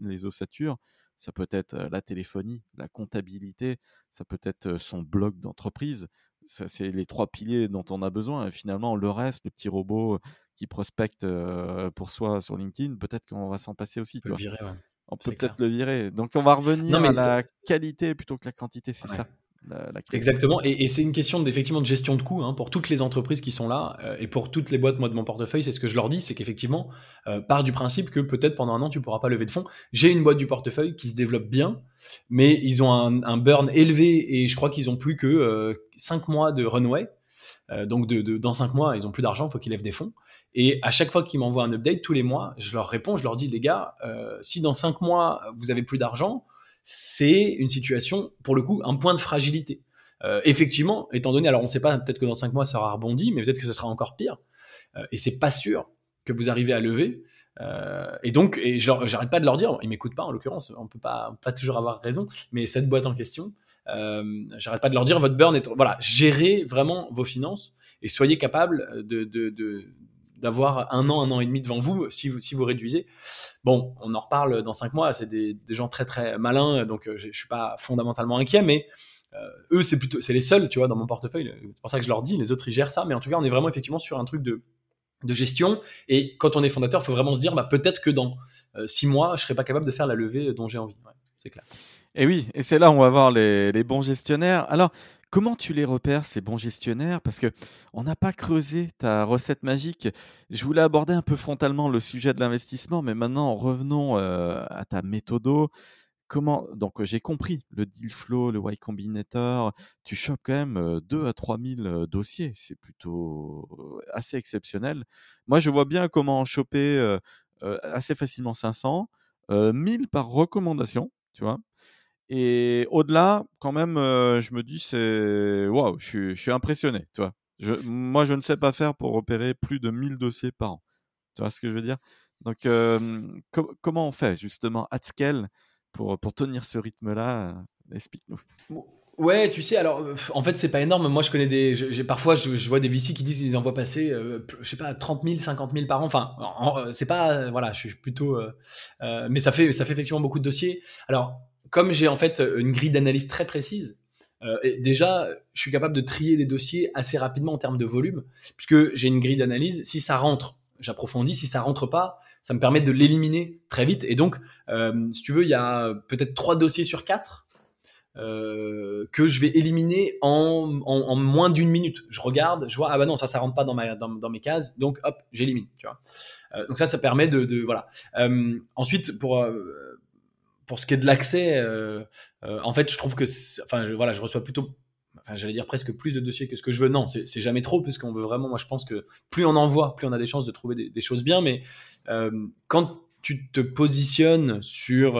les ossatures. Ça peut être la téléphonie, la comptabilité, ça peut être son blog d'entreprise. C'est les trois piliers dont on a besoin. Et finalement, le reste, le petit robot qui prospecte pour soi sur LinkedIn, peut-être qu'on va s'en passer aussi. Tu On peut peut-être le virer. Donc on va revenir à la qualité plutôt que la quantité, c'est ça. Exactement, et, c'est une question effectivement de gestion de coûts hein, pour toutes les entreprises qui sont là euh, et pour toutes les boîtes moi de mon portefeuille, c'est ce que je leur dis, c'est qu'effectivement, euh, part du principe que peut-être pendant un an tu pourras pas lever de fonds. J'ai une boîte du portefeuille qui se développe bien, mais ils ont un, burn élevé et je crois qu'ils ont plus que 5 euh, mois de runway. donc de, dans 5 mois, ils ont plus d'argent, il faut qu'ils lèvent des fonds. Et à chaque fois qu'ils m'envoient un update, tous les mois, je leur réponds, je leur dis, les gars, euh, si dans cinq mois, vous avez plus d'argent, c'est une situation, pour le coup, un point de fragilité. Euh, effectivement, étant donné, alors on ne sait pas, peut-être que dans cinq mois, ça aura rebondi, mais peut-être que ce sera encore pire. Euh, et c'est pas sûr que vous arrivez à lever. Euh, et donc, et j'arrête pas de leur dire, ils m'écoutent pas en l'occurrence, on peut pas, pas toujours avoir raison, mais cette boîte en question, euh, j'arrête pas de leur dire, votre burn est, voilà, gérez vraiment vos finances et soyez capable de, de, de d'avoir un an, un an et demi devant vous si vous, si vous réduisez. Bon, on en reparle dans cinq mois, c'est des, des, gens très très malins, donc euh, je, je suis pas fondamentalement inquiet, mais euh, eux, c'est plutôt, c'est les seuls, tu vois, dans mon portefeuille. C'est pour ça que je leur dis, les autres ils gèrent ça, mais en tout cas, on est vraiment effectivement sur un truc de, de gestion. Et quand on est fondateur, il faut vraiment se dire, bah, peut-être que dans euh, six mois, je serai pas capable de faire la levée dont j'ai envie. c'est clair. Et oui, et c'est là où on va voir les, les bons gestionnaires. Alors, comment tu les repères, ces bons gestionnaires? Parce que on n'a pas creusé ta recette magique. Je voulais aborder un peu frontalement le sujet de l'investissement, mais maintenant revenons à ta méthodo. Comment donc j'ai compris le deal flow, le Y Combinator. Tu chopes quand même 2 à 3 000 dossiers, c'est plutôt assez exceptionnel. Moi, je vois bien comment choper assez facilement 500, 1000 par recommandation, tu vois. Et au-delà, quand même, je me dis c'est waouh, je suis, impressionné, tu vois. moi, je ne sais pas faire pour opérer plus de 1000 dossiers par an. Tu vois ce que je veux dire? Donc, comment on fait justement at scale pour, pour tenir ce rythme-là Explique-nous. Ouais, tu sais, alors en fait, c'est pas énorme. Moi, je connais des. Parfois, je, vois des VC qui disent qu'ils envoient passer, je sais pas, 30 000, 50 000 par an. Enfin, c'est pas. voilà, je suis plutôt. mais ça fait, ça fait effectivement beaucoup de dossiers. Alors, comme j'ai en fait une grille d'analyse très précise, déjà, je suis capable de trier des dossiers assez rapidement en termes de volume, puisque j'ai une grille d'analyse. Si ça rentre, j'approfondis. Si ça rentre pas, ça me permet de l'éliminer très vite. Et donc, euh, si tu veux, il y a peut-être trois dossiers sur quatre euh, que je vais éliminer en, en, moins d'une minute. Je regarde, je vois, ah bah non, ça, ça rentre pas dans, ma, dans, dans mes cases, donc hop, j'élimine. Euh, donc ça, ça permet de, voilà. Euh, ensuite, pour pour ce qui est de l'accès, en fait, je trouve que, enfin, je, voilà, je reçois plutôt j'allais dire presque plus de dossiers que ce que je veux. Non, c'est jamais trop, puisqu'on veut vraiment, moi je pense que plus on envoie, plus on a des chances de trouver des, choses bien. Mais euh, quand tu te positionnes sur.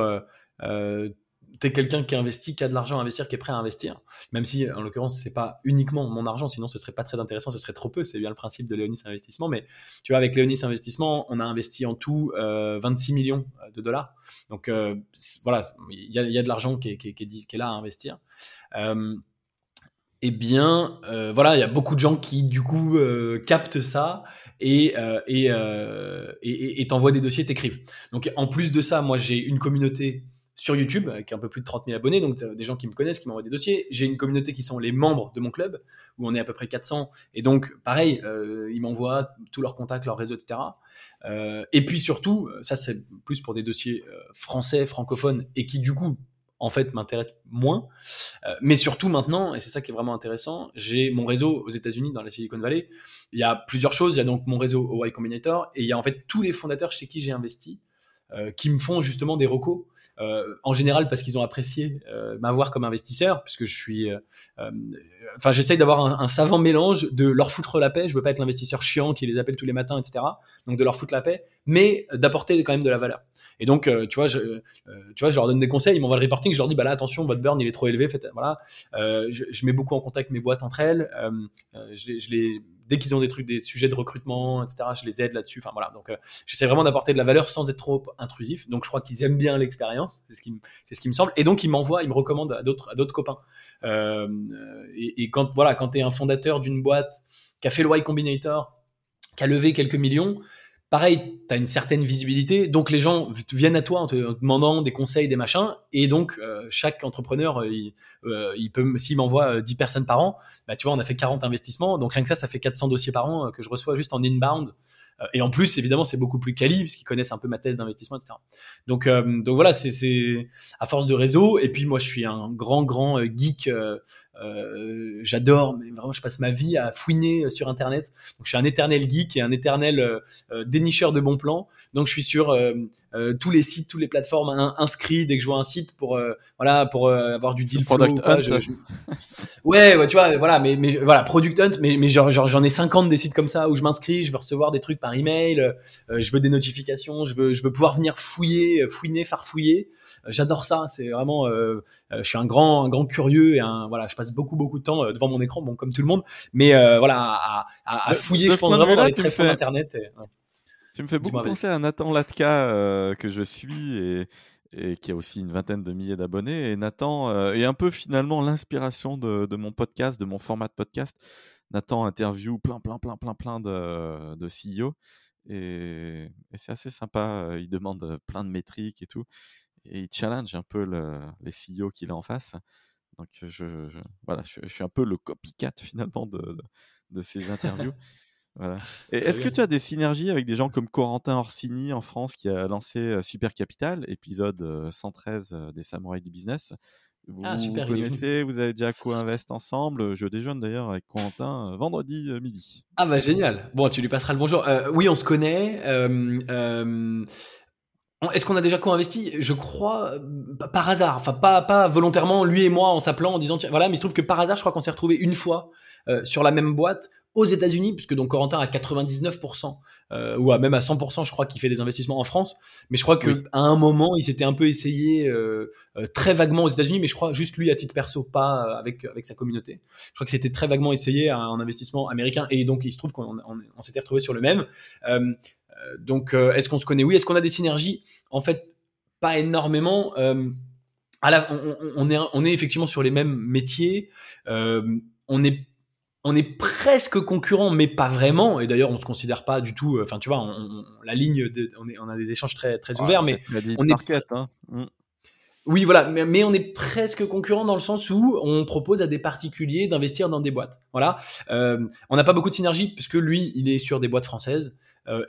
Euh, euh, tu es quelqu'un qui investit, qui a de l'argent à investir, qui est prêt à investir, même si en l'occurrence c'est pas uniquement mon argent, sinon ce serait pas très intéressant, ce serait trop peu. C'est bien le principe de Léonis Investissement, mais tu vois avec Léonis Investissement, on a investi en tout 26 millions de dollars. Donc voilà, il y, a de l'argent qui, qui, est là à investir eh bien, euh, voilà, il y a beaucoup de gens qui du coup euh, captent ça et euh, et t'envoient des dossiers, t'écrivent. Donc en plus de ça, moi j'ai une communauté sur YouTube avec un peu plus de 30 000 abonnés, donc des gens qui me connaissent, qui m'envoient des dossiers. J'ai une communauté qui sont les membres de mon club, où on est à peu près 400, et donc pareil, ils m'envoient tous leurs contacts, leurs réseaux, etc. et puis surtout, ça c'est plus pour des dossiers français, francophones, et qui du coup en fait m'intéresse moins. Euh, mais surtout maintenant, et c'est ça qui est vraiment intéressant, j'ai mon réseau aux États-Unis, dans la Silicon Valley. Il y a plusieurs choses. Il y a donc mon réseau au Y Combinator et il y a en fait tous les fondateurs chez qui j'ai investi euh, qui me font justement des recos. Euh, en général parce qu'ils ont apprécié m'avoir comme investisseur, puisque je suis, enfin j'essaye d'avoir un, savant mélange de leur foutre la paix. Je veux pas être l'investisseur chiant qui les appelle tous les matins, etc. Donc de leur foutre la paix, mais d'apporter quand même de la valeur. Et donc, euh, tu vois, je, euh, tu vois, je leur donne des conseils, ils m'envoient le reporting, je leur dis, bah là, attention, votre burn, il est trop élevé, faites, voilà. Euh, je, je, mets beaucoup en contact mes boîtes entre elles. je, je les, dès qu'ils ont des trucs, des sujets de recrutement, etc., je les aide là-dessus. Enfin voilà, donc j'essaie vraiment d'apporter de la valeur sans être trop intrusif. Donc je crois qu'ils aiment bien l'expérience, c'est ce qui, c'est ce qui me semble. Et donc ils m'envoient, ils me recommandent à d'autres, à d'autres copains. Euh, et, et, quand voilà, quand t'es un fondateur d'une boîte qui a fait le Y Combinator, qui a levé quelques millions, pareil, tu as une certaine visibilité, donc les gens viennent à toi en te, demandant des conseils, des machins, et donc euh, chaque entrepreneur, euh, il, euh, il peut, s'il m'envoie 10 personnes par an, bah, tu vois, on a fait 40 investissements, donc rien que ça, ça fait 400 dossiers par an que je reçois juste en inbound. Et en plus, évidemment, c'est beaucoup plus quali, puisqu'ils connaissent un peu ma thèse d'investissement, etc. Donc, donc voilà, c'est à force de réseau. Et puis moi, je suis un grand, grand geek j'adore, mais vraiment, je passe ma vie à fouiner euh, sur Internet. Donc, je suis un éternel geek et un éternel euh, dénicheur de bons plans. Donc, je suis sur tous les sites, toutes les plateformes inscrits dès que je vois un site pour voilà pour avoir du deal flow. ouais, ouais, tu vois, voilà, mais, mais voilà, product hunt, mais, mais genre, j'en ai 50 des sites comme ça où je m'inscris, je veux recevoir des trucs par email, je veux des notifications, je veux, je veux pouvoir venir fouiller, fouiner, farfouiller. J'adore ça. C'est vraiment, euh, euh, je suis un grand, un grand curieux et un, voilà, je passe beaucoup, beaucoup de temps euh, devant mon écran, bon, comme tout le monde, mais voilà, à, à, fouiller, je pense vraiment dans les tréfonds d'internet. Tu me fais beaucoup penser à Nathan Latka que je suis et, et qui a aussi une vingtaine de milliers d'abonnés. Et Nathan est un peu finalement l'inspiration de, de, mon podcast, de mon format de podcast. Nathan interview plein, plein, plein, plein, plein de, de CEO. Et, et c'est assez sympa. Il demande plein de métriques et tout et il challenge un peu le, les CEO qu'il a en face. Donc, je, voilà, je, suis un peu le copycat finalement de, de, ces interviews. voilà. est-ce que tu as des synergies avec des gens comme Corentin Orsini en France qui a lancé Super Capital, épisode 113 des Samouraïs du business? Vous, Ah, super, vous connaissez, vous avez déjà co-invest ensemble? Je déjeune d'ailleurs avec Quentin euh, vendredi euh, midi. Ah bah génial. Bon, tu lui passeras le bonjour. Euh, oui, on se connaît. Euh, euh, on- Est-ce qu'on a déjà co-investi? Je crois euh, pa- par hasard. Enfin, pas, pas volontairement, lui et moi, en s'appelant, en disant tiens, voilà. Mais il se trouve que par hasard, je crois qu'on s'est retrouvé une fois euh, sur la même boîte aux États-Unis, puisque donc Corentin a 99%, euh, ou à même à 100%, je crois qu'il fait des investissements en France. Mais je crois que Oui. à un moment, il s'était un peu essayé euh, euh, très vaguement aux États-Unis, mais je crois juste lui à titre perso, pas euh, avec avec sa communauté. Je crois que c'était très vaguement essayé en investissement américain, et donc il se trouve qu'on on- on s'était retrouvé sur le même. Euh, donc, euh, est-ce qu'on se connaît? Oui. Est-ce qu'on a des synergies? En fait, pas énormément. Euh, à la- on, est, on est effectivement sur les mêmes métiers. Euh, on est on est presque concurrents, mais pas vraiment. Et d'ailleurs, on se considère pas du tout. euh, Enfin, tu vois, on, on- la ligne, de- on, est, on a des échanges très très ouverts, mais on est- market, hein. Mm. oui, voilà, mais, mais on est presque concurrent dans le sens où on propose à des particuliers d'investir dans des boîtes. Voilà, Euh, on n'a pas beaucoup de synergie puisque lui, il est sur des boîtes françaises euh,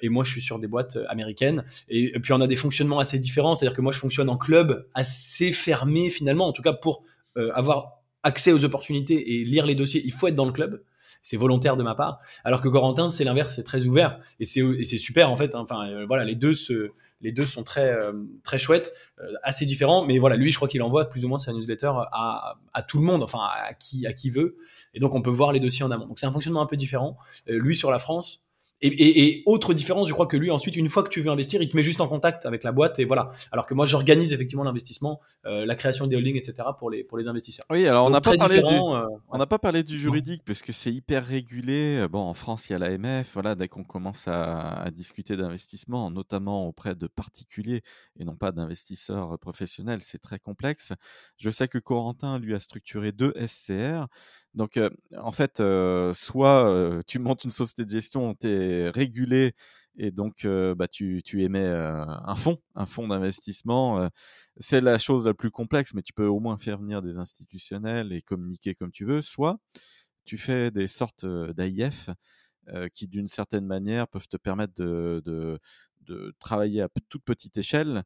et moi, je suis sur des boîtes euh, américaines. Et, puis, on a des fonctionnements assez différents. C'est-à-dire que moi, je fonctionne en club assez fermé finalement. En tout cas, pour euh, avoir accès aux opportunités et lire les dossiers, il faut être dans le club. C'est volontaire de ma part. Alors que Corentin, c'est l'inverse, c'est très ouvert et c'est super en fait. hein. Enfin, euh, voilà, les deux sont très euh, chouettes euh, assez différents, mais voilà, lui, je crois qu'il envoie plus ou moins sa newsletter à, tout le monde, enfin à qui veut, et donc on peut voir les dossiers en amont. Donc c'est un fonctionnement un peu différent. Euh, lui sur la France. Et, et, et autre différence, je crois que lui ensuite, une fois que tu veux investir, il te met juste en contact avec la boîte et voilà. Alors que moi, j'organise effectivement l'investissement, euh, la création des holdings, etc. pour les pour les investisseurs. Oui, alors on Donc, n'a pas parlé du, euh, On n'a pas parlé du juridique parce que c'est hyper régulé. Euh, Bon, en France, il y a l'AMF. Voilà, dès qu'on commence à, à discuter d'investissement, notamment auprès de particuliers et non pas d'investisseurs euh, professionnels, c'est très complexe. Je sais que Corentin, lui, a structuré deux SCR. Donc, euh, en fait, euh, soit euh, tu montes une société de gestion, tu es régulé et donc bah, tu, tu émets un fonds, un fonds d'investissement. c'est la chose la plus complexe, mais tu peux au moins faire venir des institutionnels et communiquer comme tu veux. Soit tu fais des sortes d'AIF qui, d'une certaine manière, peuvent te permettre de, de, de travailler à toute petite échelle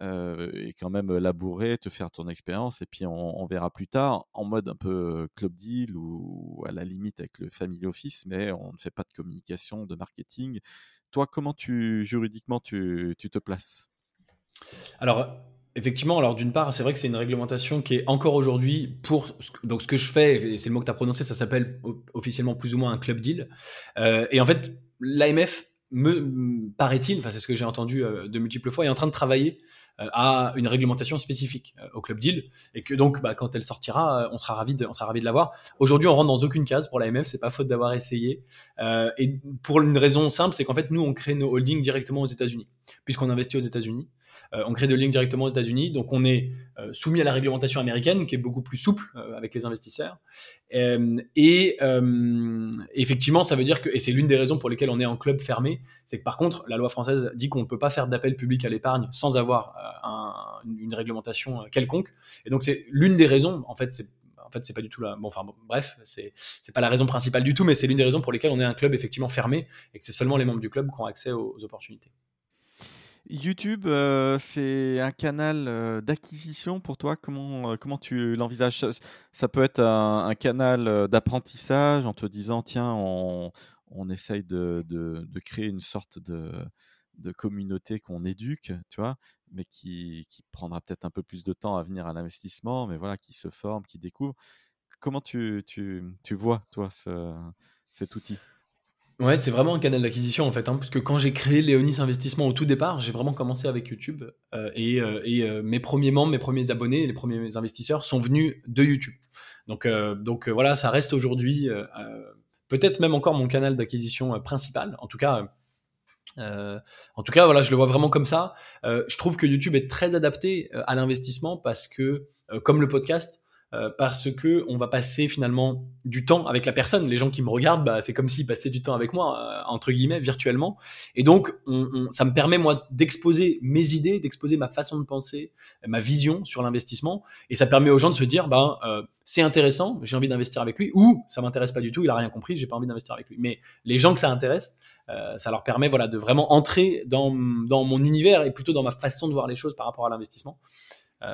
euh, et quand même labourer, te faire ton expérience, et puis on, verra plus tard en mode un peu club deal ou à la limite avec le family office, mais on ne fait pas de communication, de marketing. Toi, comment tu juridiquement tu, tu te places? Alors, effectivement, alors d'une part, c'est vrai que c'est une réglementation qui est encore aujourd'hui pour donc ce que je fais, et c'est le mot que tu as prononcé, ça s'appelle officiellement plus ou moins un club deal. Euh, et en fait, l'AMF me paraît-il, enfin c'est ce que j'ai entendu euh, de multiples fois, est en train de travailler euh, à une réglementation spécifique euh, au club deal et que donc bah, quand elle sortira, on sera ravi de, on sera ravi de l'avoir. Aujourd'hui, on rentre dans aucune case pour l'AMF, c'est pas faute d'avoir essayé. Et pour une raison simple, c'est qu'en fait nous on crée nos holdings directement aux États-Unis, puisqu'on investit aux États-Unis. Euh, on crée des lignes directement aux États-Unis, donc on est euh, soumis à la réglementation américaine qui est beaucoup plus souple euh, avec les investisseurs. Et effectivement, ça veut dire que, et c'est l'une des raisons pour lesquelles on est en club fermé, c'est que par contre, la loi française dit qu'on ne peut pas faire d'appel public à l'épargne sans avoir un- une réglementation quelconque. Et donc c'est l'une des raisons, en fait, c'est en fait, c'est pas du tout la. Bon, enfin, bref, c'est c'est pas la raison principale du tout, mais c'est l'une des raisons pour lesquelles on est un club effectivement fermé et que c'est seulement les membres du club qui ont accès aux opportunités. YouTube, euh, c'est un canal euh, d'acquisition pour toi. Comment, euh, comment tu l'envisages? Ça, peut être un, canal d'apprentissage en te disant tiens, on, on essaye de, de, de créer une sorte de, de communauté qu'on éduque, tu vois, mais qui, qui prendra peut-être un peu plus de temps à venir à l'investissement, mais voilà, qui se forme, qui découvre. Comment tu, tu, tu vois, toi, ce, cet outil? Ouais, c'est vraiment un canal d'acquisition en fait, hein, parce que quand j'ai créé Léonis Investissement au tout départ, j'ai vraiment commencé avec YouTube euh, et, euh, euh, mes premiers membres, mes premiers abonnés, les premiers investisseurs sont venus de YouTube. Donc, voilà, ça reste aujourd'hui peut-être même encore mon canal d'acquisition principal. En tout cas, en tout cas, voilà, je le vois vraiment comme ça. Je trouve que YouTube est très adapté à l'investissement parce que, comme le podcast, euh, parce que on va passer finalement du temps avec la personne. Les gens qui me regardent, bah, c'est comme s'ils passaient du temps avec moi, euh, entre guillemets, virtuellement. Et donc, on, on- ça me permet moi d'exposer mes idées, d'exposer ma façon de penser, ma vision sur l'investissement, et ça permet aux gens de se dire, ben, euh, c'est intéressant, j'ai envie d'investir avec lui, ou ça m'intéresse pas du tout, il a rien compris, j'ai pas envie d'investir avec lui. Mais les gens que ça intéresse, euh, ça leur permet voilà de vraiment entrer dans, dans mon univers et plutôt dans ma façon de voir les choses par rapport à l'investissement.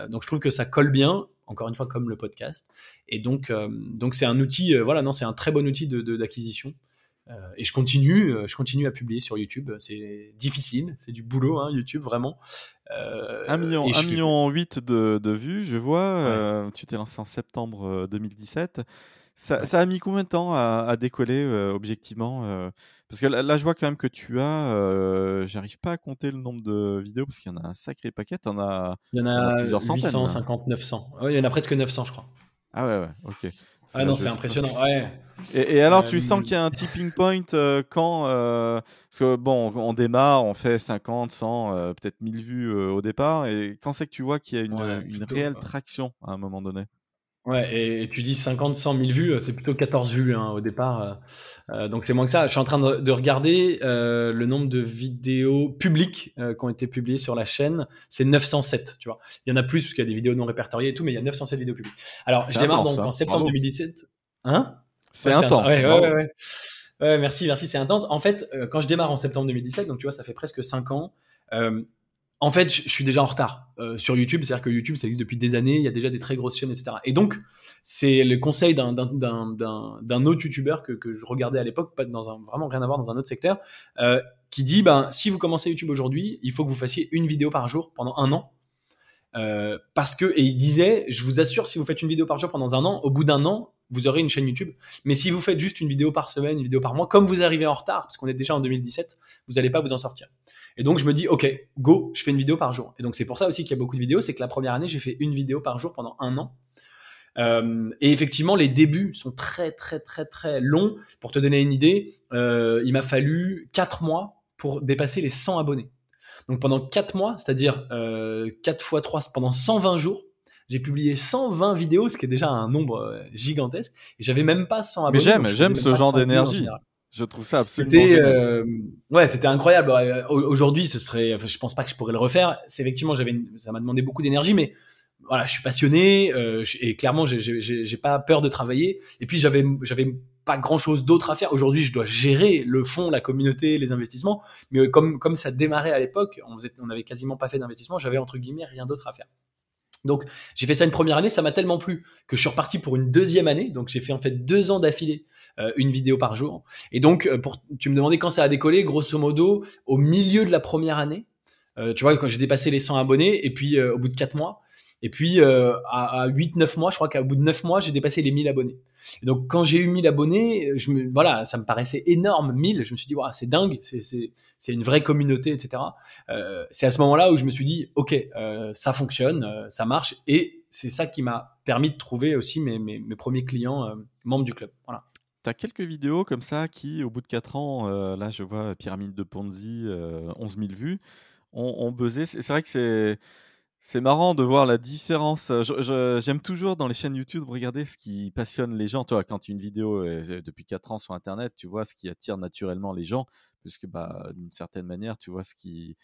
Donc je trouve que ça colle bien, encore une fois comme le podcast. Et donc donc c'est un outil, voilà, non, c'est un très bon outil de d'acquisition. et je continue, je continue à publier sur YouTube. C'est difficile, c'est du boulot, hein, YouTube vraiment. Euh, 1 million, 1 million 8 de, de, vues, je vois. tu t'es lancé en septembre 2017. Ça, ça, a mis combien de temps à, à décoller objectivement Parce que là, je vois quand même que tu as. J'arrive pas à compter le nombre de vidéos parce qu'il y en a un sacré paquet. En as, il y en a, plusieurs 850, 900. il y en a presque 900, je crois. Ah ouais, ouais, ok. Ah non, c'est impressionnant. Ouais. Et, alors, tu sens qu'il y a un tipping point quand. parce que bon, on démarre, on fait 50, 100, peut-être 1000 vues au départ. Et quand c'est que tu vois qu'il y a une, une réelle traction à un moment donné? Ouais, et, tu dis 50, 100 000 vues, c'est plutôt 14 vues hein, au départ. Euh, euh, donc c'est moins que ça. Je suis en train de, regarder euh, le nombre de vidéos publiques qui ont été publiées sur la chaîne. C'est 907, tu vois. Il y en a plus parce qu'il y a des vidéos non répertoriées et tout, mais il y a 907 vidéos publiques. Alors, je démarre donc en septembre 2017. Hein? C'est intense. Ouais, ouais, ouais, ouais, merci, merci, c'est intense. En fait, quand je démarre en septembre 2017, donc tu vois, ça fait presque 5 ans en fait, je, suis déjà en retard euh, sur YouTube. C'est-à-dire que YouTube, ça existe depuis des années. Il y a déjà des très grosses chaînes, etc. Et donc, c'est le conseil d'un autre YouTuber que, je regardais à l'époque, pas dans un vraiment rien à voir dans un autre secteur, euh, qui dit ben si vous commencez YouTube aujourd'hui, il faut que vous fassiez une vidéo par jour pendant un an. Euh, parce que et il disait, je vous assure, si vous faites une vidéo par jour pendant un an, au bout d'un an, vous aurez une chaîne YouTube. Mais si vous faites juste une vidéo par semaine, une vidéo par mois, comme vous arrivez en retard, parce qu'on est déjà en 2017, vous n'allez pas vous en sortir. Et donc je me dis, ok, go, je fais une vidéo par jour. Et donc c'est pour ça aussi qu'il y a beaucoup de vidéos, c'est que la première année, j'ai fait une vidéo par jour pendant un an. Euh, et effectivement, les débuts sont très très très très longs. Pour te donner une idée, euh, il m'a fallu 4 mois pour dépasser les 100 abonnés. Donc pendant 4 mois, c'est-à-dire euh, 4 fois 3, pendant 120 jours, j'ai publié 120 vidéos, ce qui est déjà un nombre euh, gigantesque. Et j'avais même pas 100 abonnés. Mais j'aime, j'aime ce genre d'énergie. Je trouve ça absolument. C'était euh, ouais, c'était incroyable. Aujourd'hui, ce serait, je pense pas que je pourrais le refaire. C'est effectivement, j'avais, ça m'a demandé beaucoup d'énergie, mais voilà, je suis passionné euh, et clairement, j'ai pas peur de travailler. Et puis j'avais, j'avais pas grand chose d'autre à faire. Aujourd'hui, je dois gérer le fond, la communauté, les investissements. Mais comme comme ça démarrait à l'époque, on faisait, on avait quasiment pas fait d'investissement. J'avais entre guillemets rien d'autre à faire. Donc j'ai fait ça une première année, ça m'a tellement plu que je suis reparti pour une deuxième année. Donc j'ai fait en fait deux ans d'affilée euh, une vidéo par jour. Et donc euh, pour, tu me demandais quand ça a décollé, grosso modo au milieu de la première année. Euh, tu vois quand j'ai dépassé les 100 abonnés et puis au bout de quatre mois. Et puis à, à 8-9 mois, je crois qu'au bout de 9 mois, j'ai dépassé les 1000 abonnés. Donc quand j'ai eu 1000 abonnés, je me, voilà, ça me paraissait énorme, 1000. Je me suis dit, wow, c'est dingue, c'est une vraie communauté, etc. Euh, c'est à ce moment-là où je me suis dit, ok, euh, ça fonctionne, euh, ça marche, et c'est ça qui m'a permis de trouver aussi mes, mes, premiers clients membres du club. Voilà. Tu as quelques vidéos comme ça qui, au bout de 4 ans, là je vois Pyramide de Ponzi, 11 000 vues, ont buzzé. C'est vrai que c'est c'est marrant de voir la différence. J'aime toujours dans les chaînes YouTube regarder ce qui passionne les gens. Toi, quand une vidéo est depuis 4 ans sur Internet, tu vois ce qui attire naturellement les gens, puisque bah, d'une certaine manière, tu vois ce qui,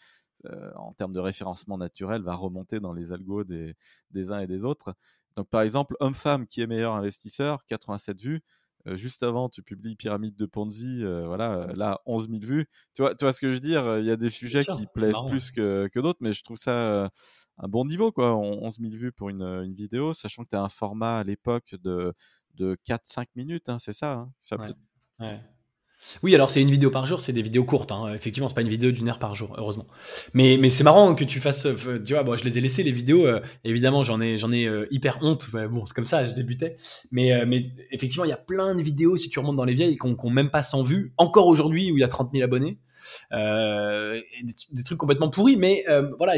euh, en termes de référencement naturel, va remonter dans les algos des, des uns et des autres. Donc, par exemple, homme-femme qui est meilleur investisseur, 87 vues. Euh, juste avant, tu publies Pyramide de Ponzi, euh, voilà, là, 11 000 vues. Tu vois, tu vois ce que je veux dire? Il y a des sujets qui plaisent plus que, que d'autres, mais je trouve ça un bon niveau, quoi. 11 000 vues pour une, une vidéo, sachant que tu as un format à l'époque de, de 4-5 minutes, hein, c'est ça, hein. ça ouais. Oui, alors c'est une vidéo par jour, c'est des vidéos courtes. Hein. Effectivement, c'est pas une vidéo d'une heure par jour, heureusement. Mais, mais c'est marrant que tu fasses. Euh, tu vois, bon, je les ai laissées les vidéos. Euh, évidemment, j'en ai, j'en ai euh, hyper honte. bon, c'est comme ça, je débutais. Mais, mais effectivement, il y a plein de vidéos si tu remontes dans les vieilles qui n'ont même pas 100 vues. Encore aujourd'hui, où il y a 30 000 abonnés, des, trucs complètement pourris. Mais voilà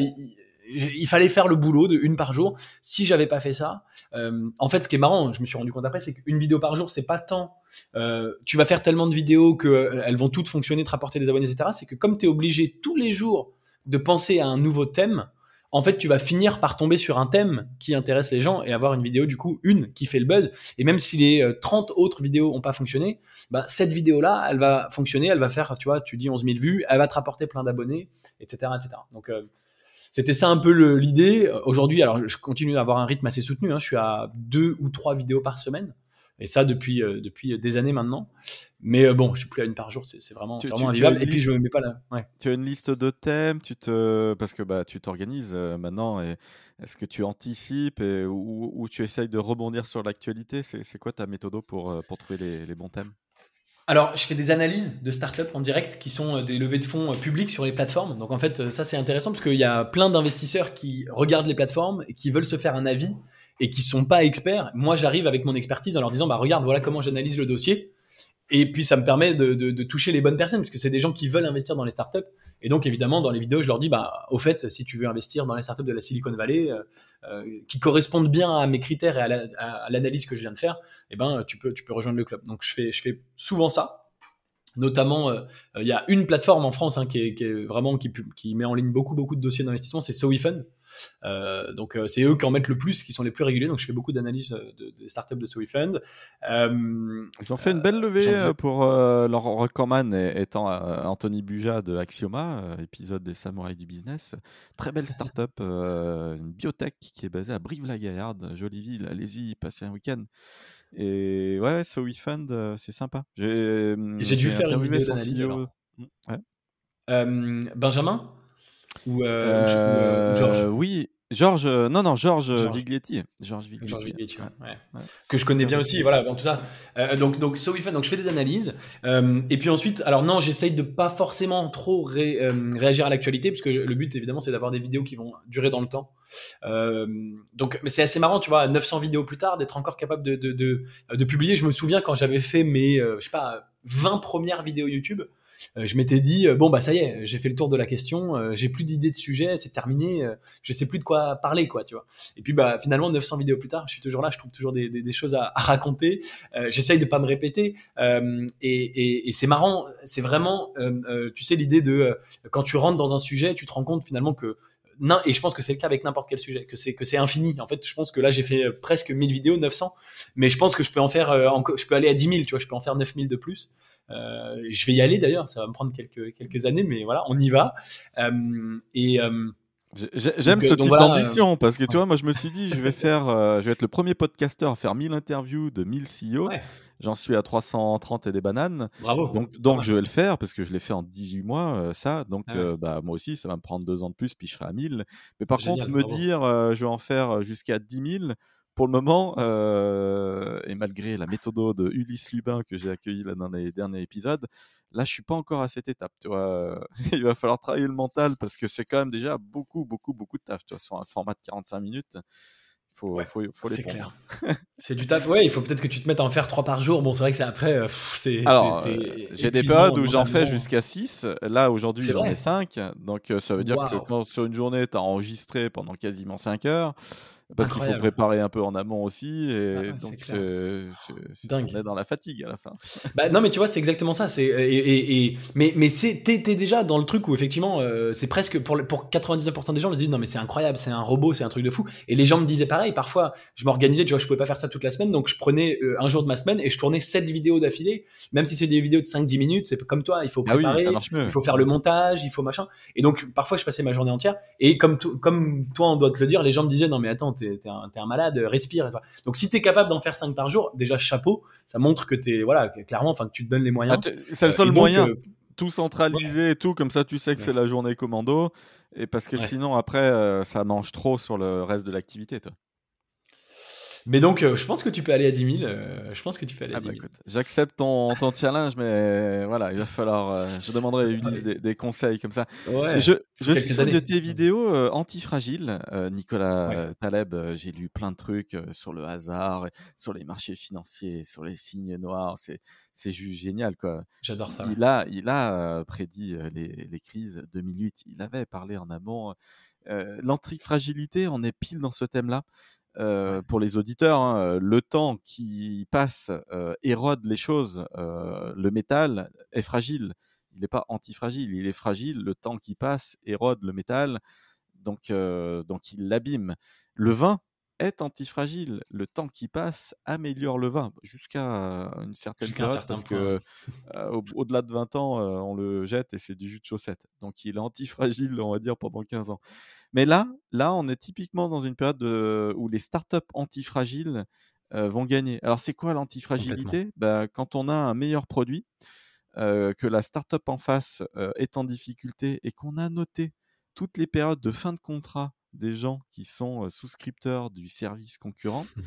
il fallait faire le boulot de une par jour. Si j'avais pas fait ça, euh, en fait, ce qui est marrant, je me suis rendu compte après, c'est qu'une vidéo par jour, c'est pas tant. Euh, tu vas faire tellement de vidéos que euh, elles vont toutes fonctionner, te rapporter des abonnés, etc. C'est que comme tu es obligé tous les jours de penser à un nouveau thème, en fait, tu vas finir par tomber sur un thème qui intéresse les gens et avoir une vidéo, du coup, une qui fait le buzz. Et même si les 30 autres vidéos ont pas fonctionné, bah, cette vidéo-là, elle va fonctionner, elle va faire, tu vois, tu dis 11 000 vues, elle va te rapporter plein d'abonnés, etc., etc. Donc, c'était ça un peu l'idée. Aujourd'hui, alors je continue à avoir un rythme assez soutenu. Hein. Je suis à deux ou trois vidéos par semaine. Et ça depuis, depuis des années maintenant. Mais bon, je suis plus à une par jour, c'est vraiment, vraiment invivable. Et puis je me mets pas là. Tu as une liste de thèmes, tu te... parce que bah, tu t'organises maintenant. Et est-ce que tu anticipes et, ou, tu essayes de rebondir sur l'actualité? C'est quoi ta méthode pour, pour trouver les, les bons thèmes? Alors, je fais des analyses de startups en direct qui sont des levées de fonds publiques sur les plateformes. Donc, en fait, ça, c'est intéressant parce qu'il y a plein d'investisseurs qui regardent les plateformes et qui veulent se faire un avis et qui sont pas experts. Moi, j'arrive avec mon expertise en leur disant, bah, regarde, voilà comment j'analyse le dossier. Et puis, ça me permet de, de, de toucher les bonnes personnes, parce que c'est des gens qui veulent investir dans les startups. Et donc, évidemment, dans les vidéos, je leur dis, bah, au fait, si tu veux investir dans les startups de la Silicon Valley, euh, euh qui correspondent bien à mes critères et à l'analyse que je viens de faire, eh ben, tu peux, tu peux rejoindre le club. Donc, je fais, je fais souvent ça. Notamment, euh, il y a une plateforme en France hein, qui, est, qui, est, vraiment qui, qui, met en ligne beaucoup beaucoup de dossiers d'investissement, c'est SoWeFund. Euh, donc euh, c'est eux qui en mettent le plus, qui sont les plus réguliers. Donc je fais beaucoup d'analyses euh, de, de, startups de SoWeFund. Ils ont fait une belle levée pour leur recordman étant Anthony Buja de Axioma, épisode des samouraïs du business. Très belle startup, une biotech qui est basée à Brive-la-Gaillarde, jolie ville. Allez-y, passez un week-end. Et ouais, SoWeFund, c'est sympa. J'ai dû faire une vidéo d'analyse. Ouais. Benjamin? Ou, euh, euh, Georges Oui, Georges, euh, non, non, Georges Viglietti. Georges Viglietti, ouais. Que je connais bien aussi, voilà, bon, tout ça. donc, donc, so donc, je fais des analyses. et puis ensuite, alors non, j'essaye de pas forcément trop réagir à l'actualité, parce que le but, évidemment, c'est d'avoir des vidéos qui vont durer dans le temps. donc, mais c'est assez marrant, tu vois, 900 vidéos plus tard, d'être encore capable de, de, de, de, publier. Je me souviens quand j'avais fait mes, je sais pas, 20 premières vidéos YouTube. Euh, je m'étais dit euh, bon bah ça y est, j'ai fait le tour de la question, euh, j'ai plus d'idées de sujet, c'est terminé, je sais plus de quoi parler quoi, tu vois. Et puis bah finalement 900 vidéos plus tard, je suis toujours là, je trouve toujours des, choses à, raconter. J'essaye de pas me répéter et, et, c'est marrant, c'est vraiment tu sais l'idée de quand tu rentres dans un sujet, tu te rends compte finalement que et je pense que c'est le cas avec n'importe quel sujet, que c'est que c'est infini. En fait, je pense que là j'ai fait presque 1000 vidéos, 900, mais je pense que je peux en faire, je peux aller à 10 000, tu vois, je peux en faire 9000 de plus. Euh, je vais y aller d'ailleurs, ça va me prendre quelques, quelques années, mais voilà, on y va. Euh, et. Euh, j'aime ce type d'ambition parce que tu vois, moi je me suis dit, je vais faire, je vais être le premier podcasteur à faire 1000 interviews de 1000 CEO. J'en suis à 330 et des bananes. Bravo. Donc, donc je vais le faire parce que je l'ai fait en 18 mois, ça. Donc, ah bah, moi aussi, ça va me prendre deux ans de plus, puis je serai à 1000. Mais par contre, me dire, je vais en faire jusqu'à 10 000, pour le moment, euh, et malgré la méthode de Ulysse Lubin que j'ai accueilli là dans les derniers épisodes, là je suis pas encore à cette étape. Tu vois, il va falloir travailler le mental parce que c'est quand même déjà beaucoup, beaucoup, beaucoup de taf. Tu vois, sur un format de 45 minutes, faut, faut, faut les clair. c'est du taf. Ouais, il faut peut-être que tu te mettes à en faire 3 par jour. Bon, c'est vrai que c'est après. Euh, c'est, Alors, euh, j'ai des périodes où j'en fais jusqu'à 6. Là, aujourd'hui, j'en ai 5. Donc, ça veut dire que quand sur une journée, tu as enregistré pendant quasiment 5 heures, parce qu'il faut préparer un peu en amont aussi et donc c'est dingue on est dans la fatigue à la fin. Bah, non mais tu vois c'est exactement ça c'est et, et, mais mais t'es, déjà dans le truc où effectivement euh, c'est presque pour pour 99% des gens ils se disent non mais c'est incroyable c'est un robot c'est un truc de fou. Et les gens me disaient pareil parfois je m'organisais tu vois je pouvais pas faire ça toute la semaine donc je prenais euh, un jour de ma semaine et je tournais 7 vidéos d'affilée. Même si c'est des vidéos de 5-10 minutes c'est comme toi il faut ah préparer il faut faire le montage il faut machin. Et donc parfois je passais ma journée entière. Et comme comme toi on doit te le dire les gens me disaient non mais attends t'es un, un, malade, respire. Donc si tu es capable d'en faire 5 par jour, déjà chapeau, ça montre que tu es, voilà, clairement, enfin, tu te donnes les moyens. Ah, c'est le seul euh, moyen. Euh, tout centraliser et tout, comme ça tu sais que c'est la journée commando. Et parce que sinon, après, euh, ça mange trop sur le reste de l'activité, toi. Mais donc, euh, je pense que tu peux aller à 10 000. Euh, je pense que tu peux aller à 10 ah 000. Bah, j'accepte ton, ton, challenge, mais voilà, il va falloir. Euh, je demanderai Ulysse des, des, conseils comme ça. Ouais, je je suis sur de tes vidéos antifragiles, Nicolas Taleb. J'ai lu plein de trucs sur le hasard, sur les marchés financiers, sur les signes noirs. C'est c'est juste génial, quoi. J'adore ça. Il a, il a prédit les, les crises 2008. Il avait parlé en amont. L'antifragilité, on est pile dans ce thème-là. Euh, pour les auditeurs, hein, euh, le temps qui passe euh, érode les choses. le métal est fragile. Il n'est pas antifragile, il est fragile. Le temps qui passe érode le métal, donc, donc il l'abîme. Le vin est antifragile. Le temps qui passe améliore le vin jusqu'à une certaine période parce que au-delà de 20 ans, on le jette et c'est du jus de chaussette. Donc il est antifragile, on va dire, pendant 15 ans. Mais là, là, on est typiquement dans une période où les startups antifragiles vont gagner. Alors, c'est quoi l'antifragilité? Bah, Quand on a un meilleur produit, que la startup en face est en difficulté et qu'on a noté toutes les périodes de fin de contrat des gens qui sont souscripteurs du service concurrent, mmh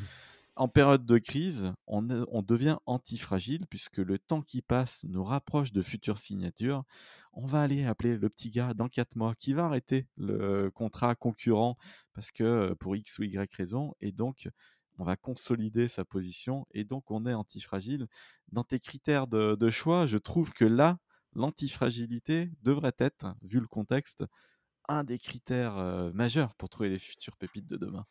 en période de crise, on, devient antifragile puisque le temps qui passe nous rapproche de futures signatures. On va aller appeler le petit gars dans 4 mois qui va arrêter le contrat concurrent parce que pour X ou Y raison et donc on va consolider sa position et donc on est antifragile. Dans tes critères de choix, je trouve que là, l'antifragilité devrait être, vu le contexte, un des critères majeurs pour trouver les futures pépites de demain.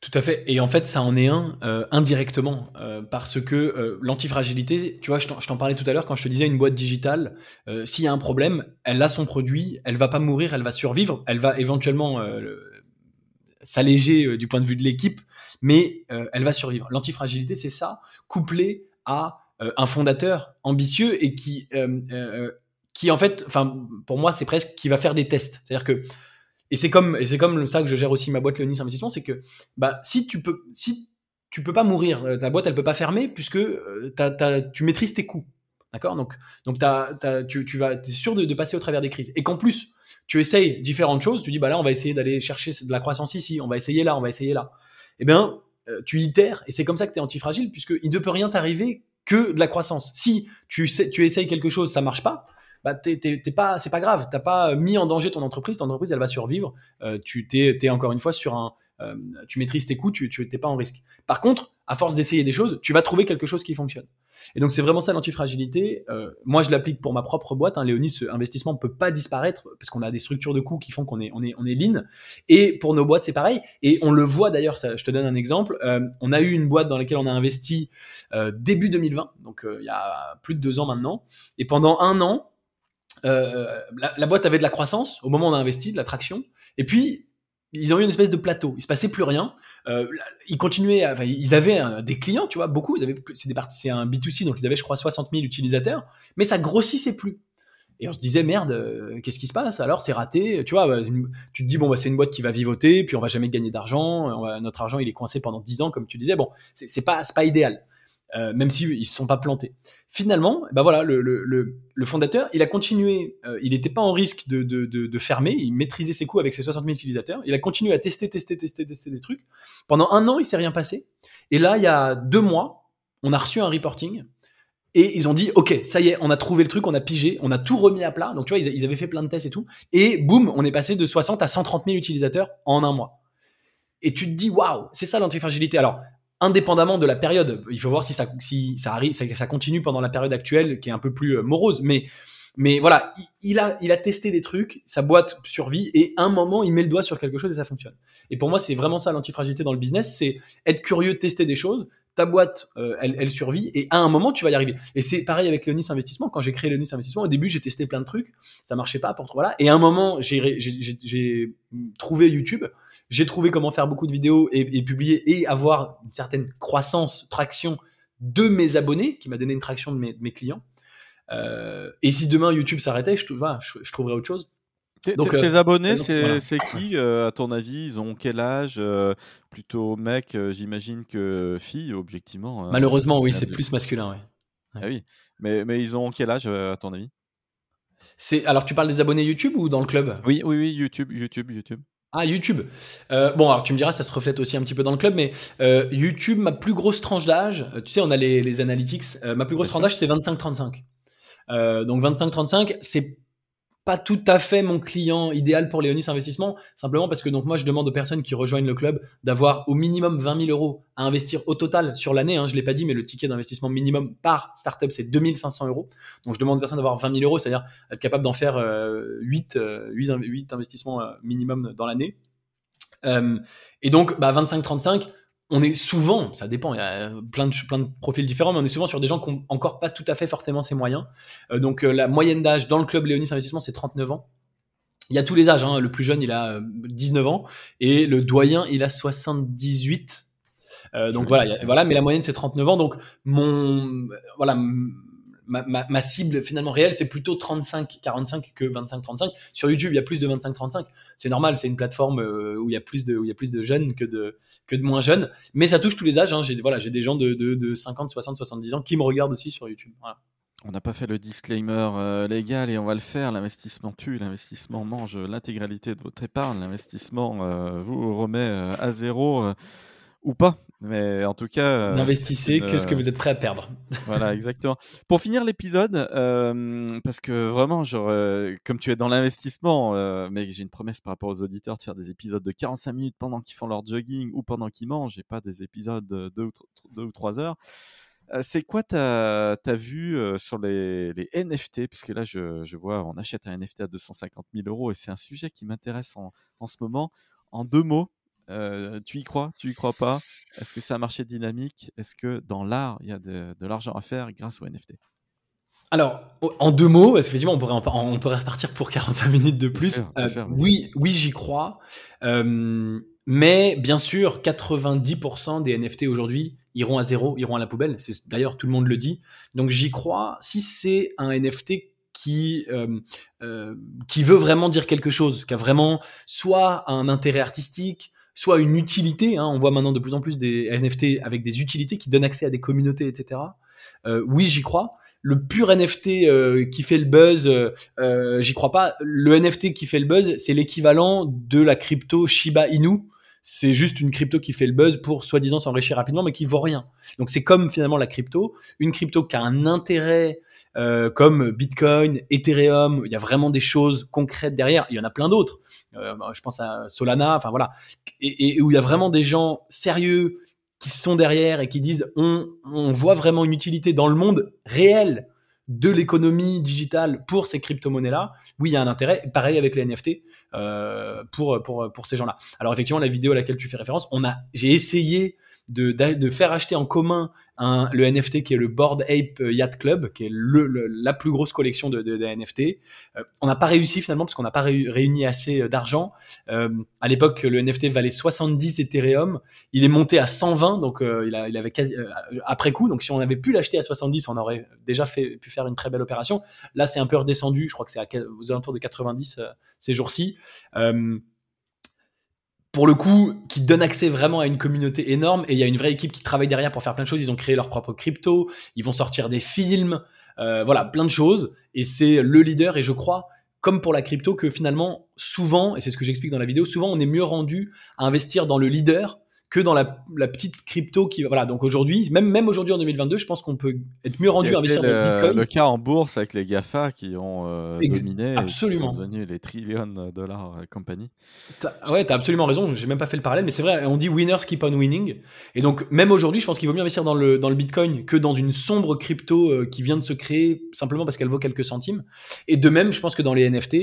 Tout à fait. Et en fait, ça en est un indirectement parce que l'antifragilité, tu vois, je t'en parlais tout à l'heure quand je te disais une boîte digitale, s'il y a un problème, elle a son produit, elle va pas mourir, elle va survivre, elle va éventuellement s'alléger du point de vue de l'équipe, mais elle va survivre. L'antifragilité, c'est ça, couplé à un fondateur ambitieux et qui qui en fait, enfin, pour moi, c'est presque qui va faire des tests. C'est-à-dire que, et c'est comme, et c'est comme ça que je gère aussi ma boîte Leonis Investissement, c'est que, bah, si tu peux, si tu peux pas mourir, euh, ta boîte, elle peut pas fermer puisque euh, tu maîtrises tes coûts. D'accord? Donc, donc tu, tu, vas, es sûr de, passer au travers des crises. Et qu'en plus, tu essayes différentes choses. Tu dis, bah là, on va essayer d'aller chercher de la croissance ici, on va essayer là, on va essayer là. Eh bien, euh, tu itères, et c'est comme ça que tu es antifragile, puisqu'il ne peut rien t'arriver que de la croissance. Si tu, tu essayes quelque chose, ça marche pas, bah t'es, pas, c'est pas grave. T'as pas mis en danger ton entreprise. Ton entreprise, elle va survivre. Euh, tu t'es, encore une fois sur un, euh, tu maîtrises tes coûts, tu, tu t'es pas en risque. Par contre, à force d'essayer des choses, tu vas trouver quelque chose qui fonctionne. Et donc c'est vraiment ça l'antifragilité. Euh, moi, je l'applique pour ma propre boîte. Hein. Léonie, ce investissement ne peut pas disparaître parce qu'on a des structures de coûts qui font qu'on est, on est, on est lean. Et pour nos boîtes, c'est pareil. Et on le voit d'ailleurs. Je te donne un exemple. On a eu une boîte dans laquelle on a investi début 2020, donc il y a plus de deux ans maintenant. Et pendant un an, euh, la, boîte avait de la croissance au moment où on a investi, de la traction. Et puis, ils ont eu une espèce de plateau. Il se passait plus rien. Euh, ils continuaient, enfin, ils avaient des clients, tu vois, beaucoup. C'est un B2C, donc ils avaient, je crois, 60 000 utilisateurs. Mais ça grossissait plus. Et on se disait, merde, euh, qu'est-ce qui se passe? Alors, c'est raté. Tu vois, bah, tu te dis, bon, bah, c'est une boîte qui va vivoter, puis on va jamais gagner d'argent. notre argent, il est coincé pendant 10 ans, comme tu disais. Bon, c'est, pas, idéal. Euh, même s'ils ils se sont pas plantés. Finalement, ben voilà, le, fondateur, il a continué, euh, il n'était pas en risque de, de, de, fermer, il maîtrisait ses coûts avec ses 60 000 utilisateurs, il a continué à tester, tester, tester, tester des trucs. Pendant un an, il s'est rien passé. Et là, il y a deux mois, on a reçu un reporting et ils ont dit, OK, ça y est, on a trouvé le truc, on a pigé, on a tout remis à plat. Donc, tu vois, ils, avaient fait plein de tests et tout. Et boum, on est passé de 60 à 130 000 utilisateurs en un mois. Et tu te dis, waouh, c'est ça l'antifragilité. Alors, indépendamment de la période. Il faut voir si ça, arrive, ça, continue pendant la période actuelle qui est un peu plus euh, morose. Mais, mais voilà, il, a, il a testé des trucs, sa boîte survit et un moment, il met le doigt sur quelque chose et ça fonctionne. Et pour moi, c'est vraiment ça l'antifragilité dans le business, c'est être curieux tester des choses. Ta boîte, euh, elle, survit et à un moment, tu vas y arriver. Et c'est pareil avec Leonis Investissement. Quand j'ai créé Leonis Investissement, au début, j'ai testé plein de trucs, ça marchait pas pour voilà. Et à un moment, j'ai trouvé YouTube j'ai trouvé comment faire beaucoup de vidéos et, publier et avoir une certaine croissance, traction de mes abonnés, qui m'a donné une traction de mes, clients. Euh, et si demain YouTube s'arrêtait, je, je, trouverais autre chose. Donc, tes euh, abonnés, c'est qui, euh, à ton avis? Ils ont quel âge Plutôt mec, j'imagine, que fille, objectivement. Hein. Malheureusement, oui, c'est plus masculin. Ouais. Ah oui, mais, mais ils ont quel âge, à ton avis? Alors tu parles des abonnés YouTube ou dans le club? Oui, oui, oui, YouTube, YouTube, YouTube. Ah, YouTube. Euh, bon, alors tu me diras, ça se reflète aussi un petit peu dans le club, mais euh, YouTube, ma plus grosse tranche d'âge, euh, tu sais, on a les, les analytics, ma plus grosse tranche d'âge, c'est 25-35. donc 25-35, c'est pas tout à fait mon client idéal pour Léonis Investissement, simplement parce que donc moi je demande aux personnes qui rejoignent le club d'avoir au minimum 20 000 euros à investir au total sur l'année. Hein, je l'ai pas dit, mais le ticket d'investissement minimum par startup c'est 2500 euros. Donc je demande aux personnes d'avoir 20 000 euros, c'est-à-dire être capable d'en faire 8, 8, 8, investissements euh, minimum dans l'année. Euh, et donc bah, 25-35, on est souvent, ça dépend, il y a plein de, plein de profils différents, mais on est souvent sur des gens qui n'ont encore pas tout à fait forcément ces moyens. Euh, donc euh, la moyenne d'âge dans le club Léonis Investissement, c'est 39 ans. Il y a tous les âges, hein. le plus jeune, il a 19 euh, ans, et le doyen, il a 78. donc voilà, voilà, mais la moyenne, c'est 39 ans. Donc mon, voilà, ma, cible finalement réelle, c'est plutôt 35-45 que 25-35. Sur YouTube, il y a plus de 25-35. C'est normal, c'est une plateforme euh, où il y a plus de, où il y a plus de jeunes que de, que de moins jeunes. Mais ça touche tous les âges. Hein. J'ai, voilà, j'ai des gens de, de, 50, 60, 70 ans qui me regardent aussi sur YouTube. On n'a pas fait le disclaimer euh, légal et on va le faire. L'investissement tue, l'investissement mange l'intégralité de votre épargne. L'investissement euh, vous remet à zéro ou pas. Mais en tout cas. Euh, N'investissez que ce que vous êtes prêt à perdre. voilà, exactement. Pour finir l'épisode, euh, parce que vraiment, genre, comme tu es dans l'investissement, euh, mais j'ai une promesse par rapport aux auditeurs de faire des épisodes de 45 minutes pendant qu'ils font leur jogging ou pendant qu'ils mangent et pas des épisodes de 2 ou, ou 3 heures. C'est quoi ta, ta vue sur les, les, NFT Puisque là, je, je, vois, on achète un NFT à 250 000 euros et c'est un sujet qui m'intéresse en, en, ce moment. En deux mots, euh, tu y crois? Tu y crois pas? Est-ce que c'est un marché dynamique? Est-ce que dans l'art, il y a de, l'argent à faire grâce aux NFT alors, en deux mots, parce qu'effectivement, on pourrait, on pourrait repartir pour 45 minutes de plus. Euh, oui, oui, j'y crois. Euh, mais bien sûr, 90% des NFT aujourd'hui iront à zéro, iront à la poubelle. C'est d'ailleurs tout le monde le dit. Donc j'y crois. Si c'est un NFT qui qui veut vraiment dire quelque chose, qui a vraiment soit un intérêt artistique, soit une utilité. Hein, on voit maintenant de plus en plus des NFT avec des utilités qui donnent accès à des communautés, etc. Euh, oui, j'y crois. Le pur NFT euh, qui fait le buzz, euh, j'y crois pas. Le NFT qui fait le buzz, c'est l'équivalent de la crypto Shiba Inu. C'est juste une crypto qui fait le buzz pour soi-disant s'enrichir rapidement, mais qui vaut rien. Donc c'est comme finalement la crypto, une crypto qui a un intérêt euh, comme Bitcoin, Ethereum, il y a vraiment des choses concrètes derrière. Il y en a plein d'autres. Euh, je pense à Solana, enfin voilà, et, où il y a vraiment des gens sérieux qui sont derrière et qui disent on, on voit vraiment une utilité dans le monde réel de l'économie digitale pour ces crypto-monnaies-là, oui, il y a un intérêt. Pareil avec les NFT pour, pour, pour ces gens-là. Alors effectivement, la vidéo à laquelle tu fais référence, on a, j'ai essayé de, de, faire acheter en commun un, le NFT qui est le Board Ape Yacht Club, qui est le, la plus grosse collection de, de, de NFT. Euh, on n'a pas réussi finalement parce qu'on n'a pas réuni assez euh, d'argent. Euh, à l'époque, le NFT valait 70 Ethereum. Il est monté à 120, donc euh, il, a, il avait quasi, après coup. Donc si on avait pu l'acheter à 70, on aurait déjà fait, pu faire une très belle opération. Là, c'est un peu redescendu. Je crois que c'est aux alentours de 90 ces jours-ci pour le coup, qui donne accès vraiment à une communauté énorme et il y a une vraie équipe qui travaille derrière pour faire plein de choses. Ils ont créé leur propre crypto, ils vont sortir des films, euh, voilà, plein de choses. Et c'est le leader et je crois, comme pour la crypto, que finalement, souvent, et c'est ce que j'explique dans la vidéo, souvent on est mieux rendu à investir dans le leader que dans la, la, petite crypto qui voilà. Donc aujourd'hui même même aujourd'hui en 2022 je pense qu'on peut être mieux rendu à investir dans le Bitcoin. le cas en bourse avec les Gafa qui ont euh, dominé absolument et qui sont devenus les trillions de dollars euh, compagnie. As, ouais t'as absolument raison j'ai même pas fait le parallèle mais c'est vrai on dit winners keep on winning. Et donc même aujourd'hui je pense qu'il vaut mieux investir dans le dans le Bitcoin que dans une sombre crypto euh, qui vient de se créer simplement parce qu'elle vaut quelques centimes. Et de même je pense que dans les NFT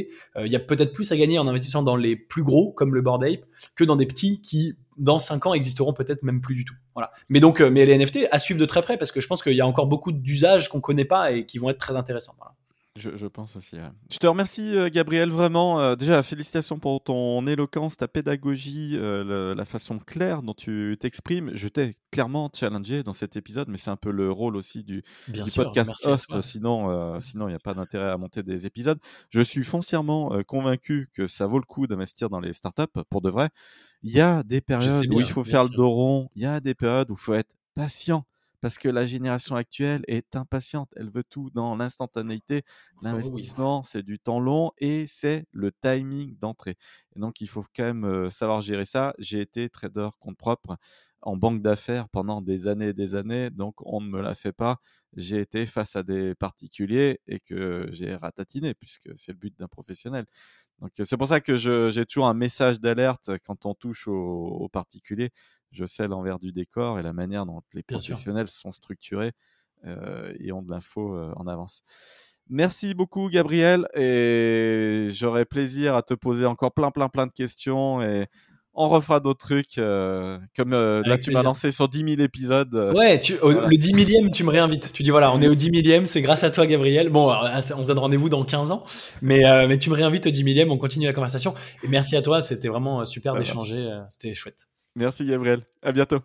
il y a peut-être plus à gagner en investissant dans les plus gros comme le Bored Ape que dans des petits qui dans 5 ans existeront peut-être même plus du tout. Voilà. Mais donc, euh, mais les NFT à suivre de très près parce que je pense qu'il y a encore beaucoup d'usages qu'on connaît pas et qui vont être très intéressants. Voilà. Je, pense aussi. Je te remercie, euh, Gabriel, vraiment. Euh, déjà, félicitations pour ton éloquence, ta pédagogie, la façon claire dont tu t'exprimes. Je t'ai clairement challengé dans cet épisode, mais c'est un peu le rôle aussi du, podcast host. Sinon, sinon, il n'y a pas d'intérêt à monter des épisodes. Je suis foncièrement convaincu que ça vaut le coup d'investir dans les startups pour de vrai. Il y a des périodes où il faut faire le dos rond, il y a des périodes où il faut être patient parce que la génération actuelle est impatiente, elle veut tout dans l'instantanéité. Oh L'investissement, c'est du temps long et c'est le timing d'entrée. Donc, il faut quand même savoir gérer ça. J'ai été trader compte propre en banque d'affaires pendant des années et des années, donc on ne me l'a fait pas. J'ai été face à des particuliers et que j'ai ratatiné, puisque c'est le but d'un professionnel. Donc c'est pour ça que j'ai toujours un message d'alerte quand on touche aux, particuliers. Je sais l'envers du décor et la manière dont les professionnels sont structurés euh, et ont de l'info euh, en avance. Merci beaucoup Gabriel et j'aurai plaisir à te poser encore plein plein plein de questions et on refera d'autres trucs. Euh, comme euh, là, tu m'as lancé sur 10 000 épisodes. Euh, ouais, tu, le 10 millième, tu me réinvites. Tu dis voilà, on est au 10 millième, c'est grâce à toi, Gabriel. Bon, on se donne rendez-vous dans 15 ans, mais, mais tu me réinvites au 10 millième, on continue la conversation. Et merci à toi, c'était vraiment super d'échanger, c'était chouette. Merci, Gabriel. À bientôt.